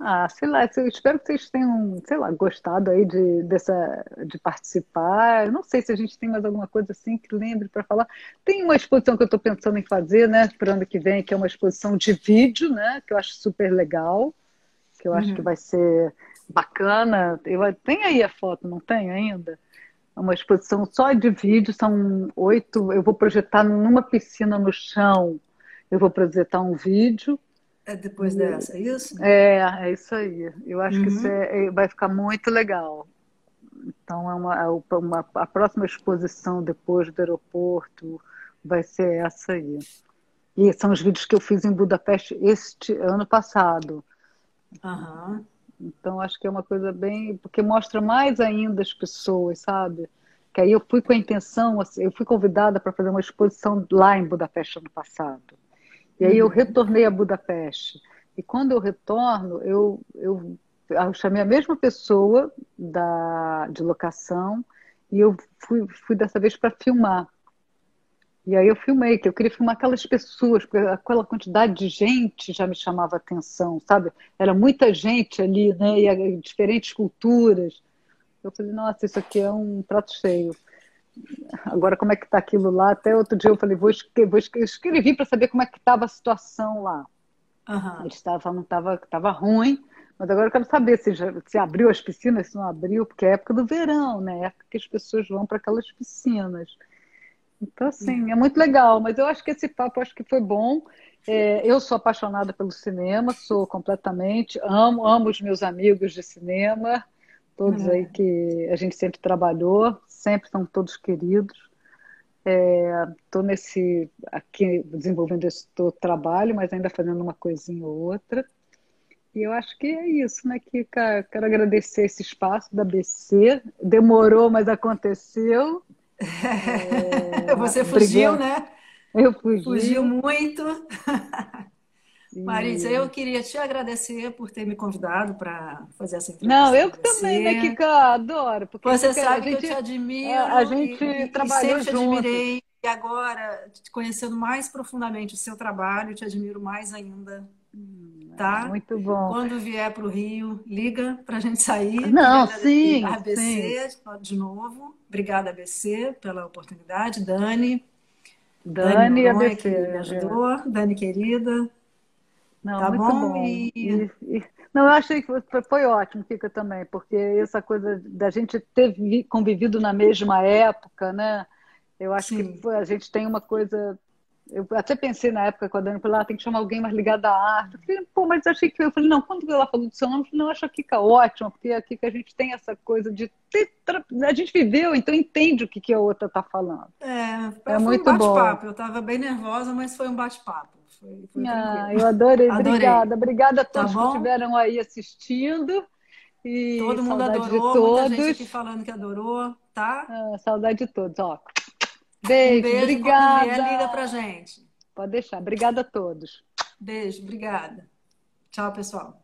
Ah, sei lá, eu espero que vocês tenham, sei lá, gostado aí de, dessa, de participar. Não sei se a gente tem mais alguma coisa assim que lembre para falar. Tem uma exposição que eu estou pensando em fazer, né, para o ano que vem, que é uma exposição de vídeo, né, que eu acho super legal, que eu acho Uhum. que vai ser bacana. Eu, tem aí a foto, não tem ainda? É uma exposição só de vídeo, são oito. Eu vou projetar numa piscina no chão, eu vou projetar um vídeo. É depois dessa, é isso? É, é isso aí. Eu acho que Uhum. isso é- é- vai ficar muito legal. Então, é uma, é uma, a próxima exposição depois do aeroporto vai ser essa aí. E são os vídeos que eu fiz em Budapeste este ano passado. Uhum. Então, acho que é uma coisa bem. Porque mostra mais ainda as pessoas, sabe? Que aí eu fui com a intenção, assim, eu fui convidada para fazer uma exposição lá em Budapeste ano passado. E aí eu uhum. retornei a Budapeste. E quando eu retorno, eu, eu, eu chamei a mesma pessoa da, de locação e eu fui, fui dessa vez para filmar. E aí eu filmei, que eu queria filmar aquelas pessoas, porque aquela quantidade de gente já me chamava atenção, sabe? Era muita gente ali, né? E diferentes culturas. Eu falei, nossa, isso aqui é um prato cheio. Agora, como é que está aquilo lá? Até outro dia eu falei, vou, escrever, vou escrever para saber como é que estava a situação lá. Uhum. Eles estavam, estava tava ruim, mas agora eu quero saber se, já, se abriu as piscinas, se não abriu, porque é época do verão, né? É época que as pessoas vão para aquelas piscinas. Então, assim, é muito legal, mas eu acho que esse papo acho que foi bom. É, eu sou apaixonada pelo cinema, sou completamente, amo, amo os meus amigos de cinema, todos uhum. aí que a gente sempre trabalhou, sempre são todos queridos. Estou é, nesse aqui desenvolvendo esse trabalho, mas ainda fazendo uma coisinha ou outra. E eu acho que é isso, né, Kika? Quero agradecer esse espaço da BC. Demorou, mas aconteceu. É... Você fugiu, né? Eu fugi. Fugiu muito. Marisa, eu queria te agradecer por ter me convidado para fazer essa entrevista. Não, eu também, né, Kika? Adoro. Porque você sabe gente, que eu te admiro. A gente e, trabalhou e sempre te admirei. E agora, conhecendo mais profundamente o seu trabalho, te admiro mais ainda. Tá? Muito bom. Quando vier para o Rio, liga para a gente sair. Não, sim. ABC sim. de novo. Obrigada, ABC, pela oportunidade. Dani. Dani, Dani ABC. Que me ajudou. Dani, querida. Não, tá muito bom. bom. E, e... Não, eu achei que foi, foi ótimo, fica também, porque essa coisa da gente ter convivido na mesma época, né? Eu acho Sim. que a gente tem uma coisa eu até pensei na época com a Dani, falei, ah, tem que chamar alguém mais ligado à arte. Eu falei, pô, mas achei que. Eu falei, não, quando ela falou do seu nome, eu falei, não, acho a Kika ótima, porque é aqui que a gente tem essa coisa de. Ter, a gente viveu, então entende o que, que a outra está falando. É, é muito um bate-papo. Eu estava bem nervosa, mas foi um bate-papo. Foi, foi ah, eu adorei. adorei. Obrigada. Obrigada a tá todos tá que estiveram aí assistindo. E Todo mundo adorou, todos. muita gente aqui falando que adorou, tá? Ah, saudade de todos, ó. Beijo, um beijo obrigada. Vier, liga pra gente. Pode deixar. Obrigada a todos. Beijo, obrigada. Tchau, pessoal.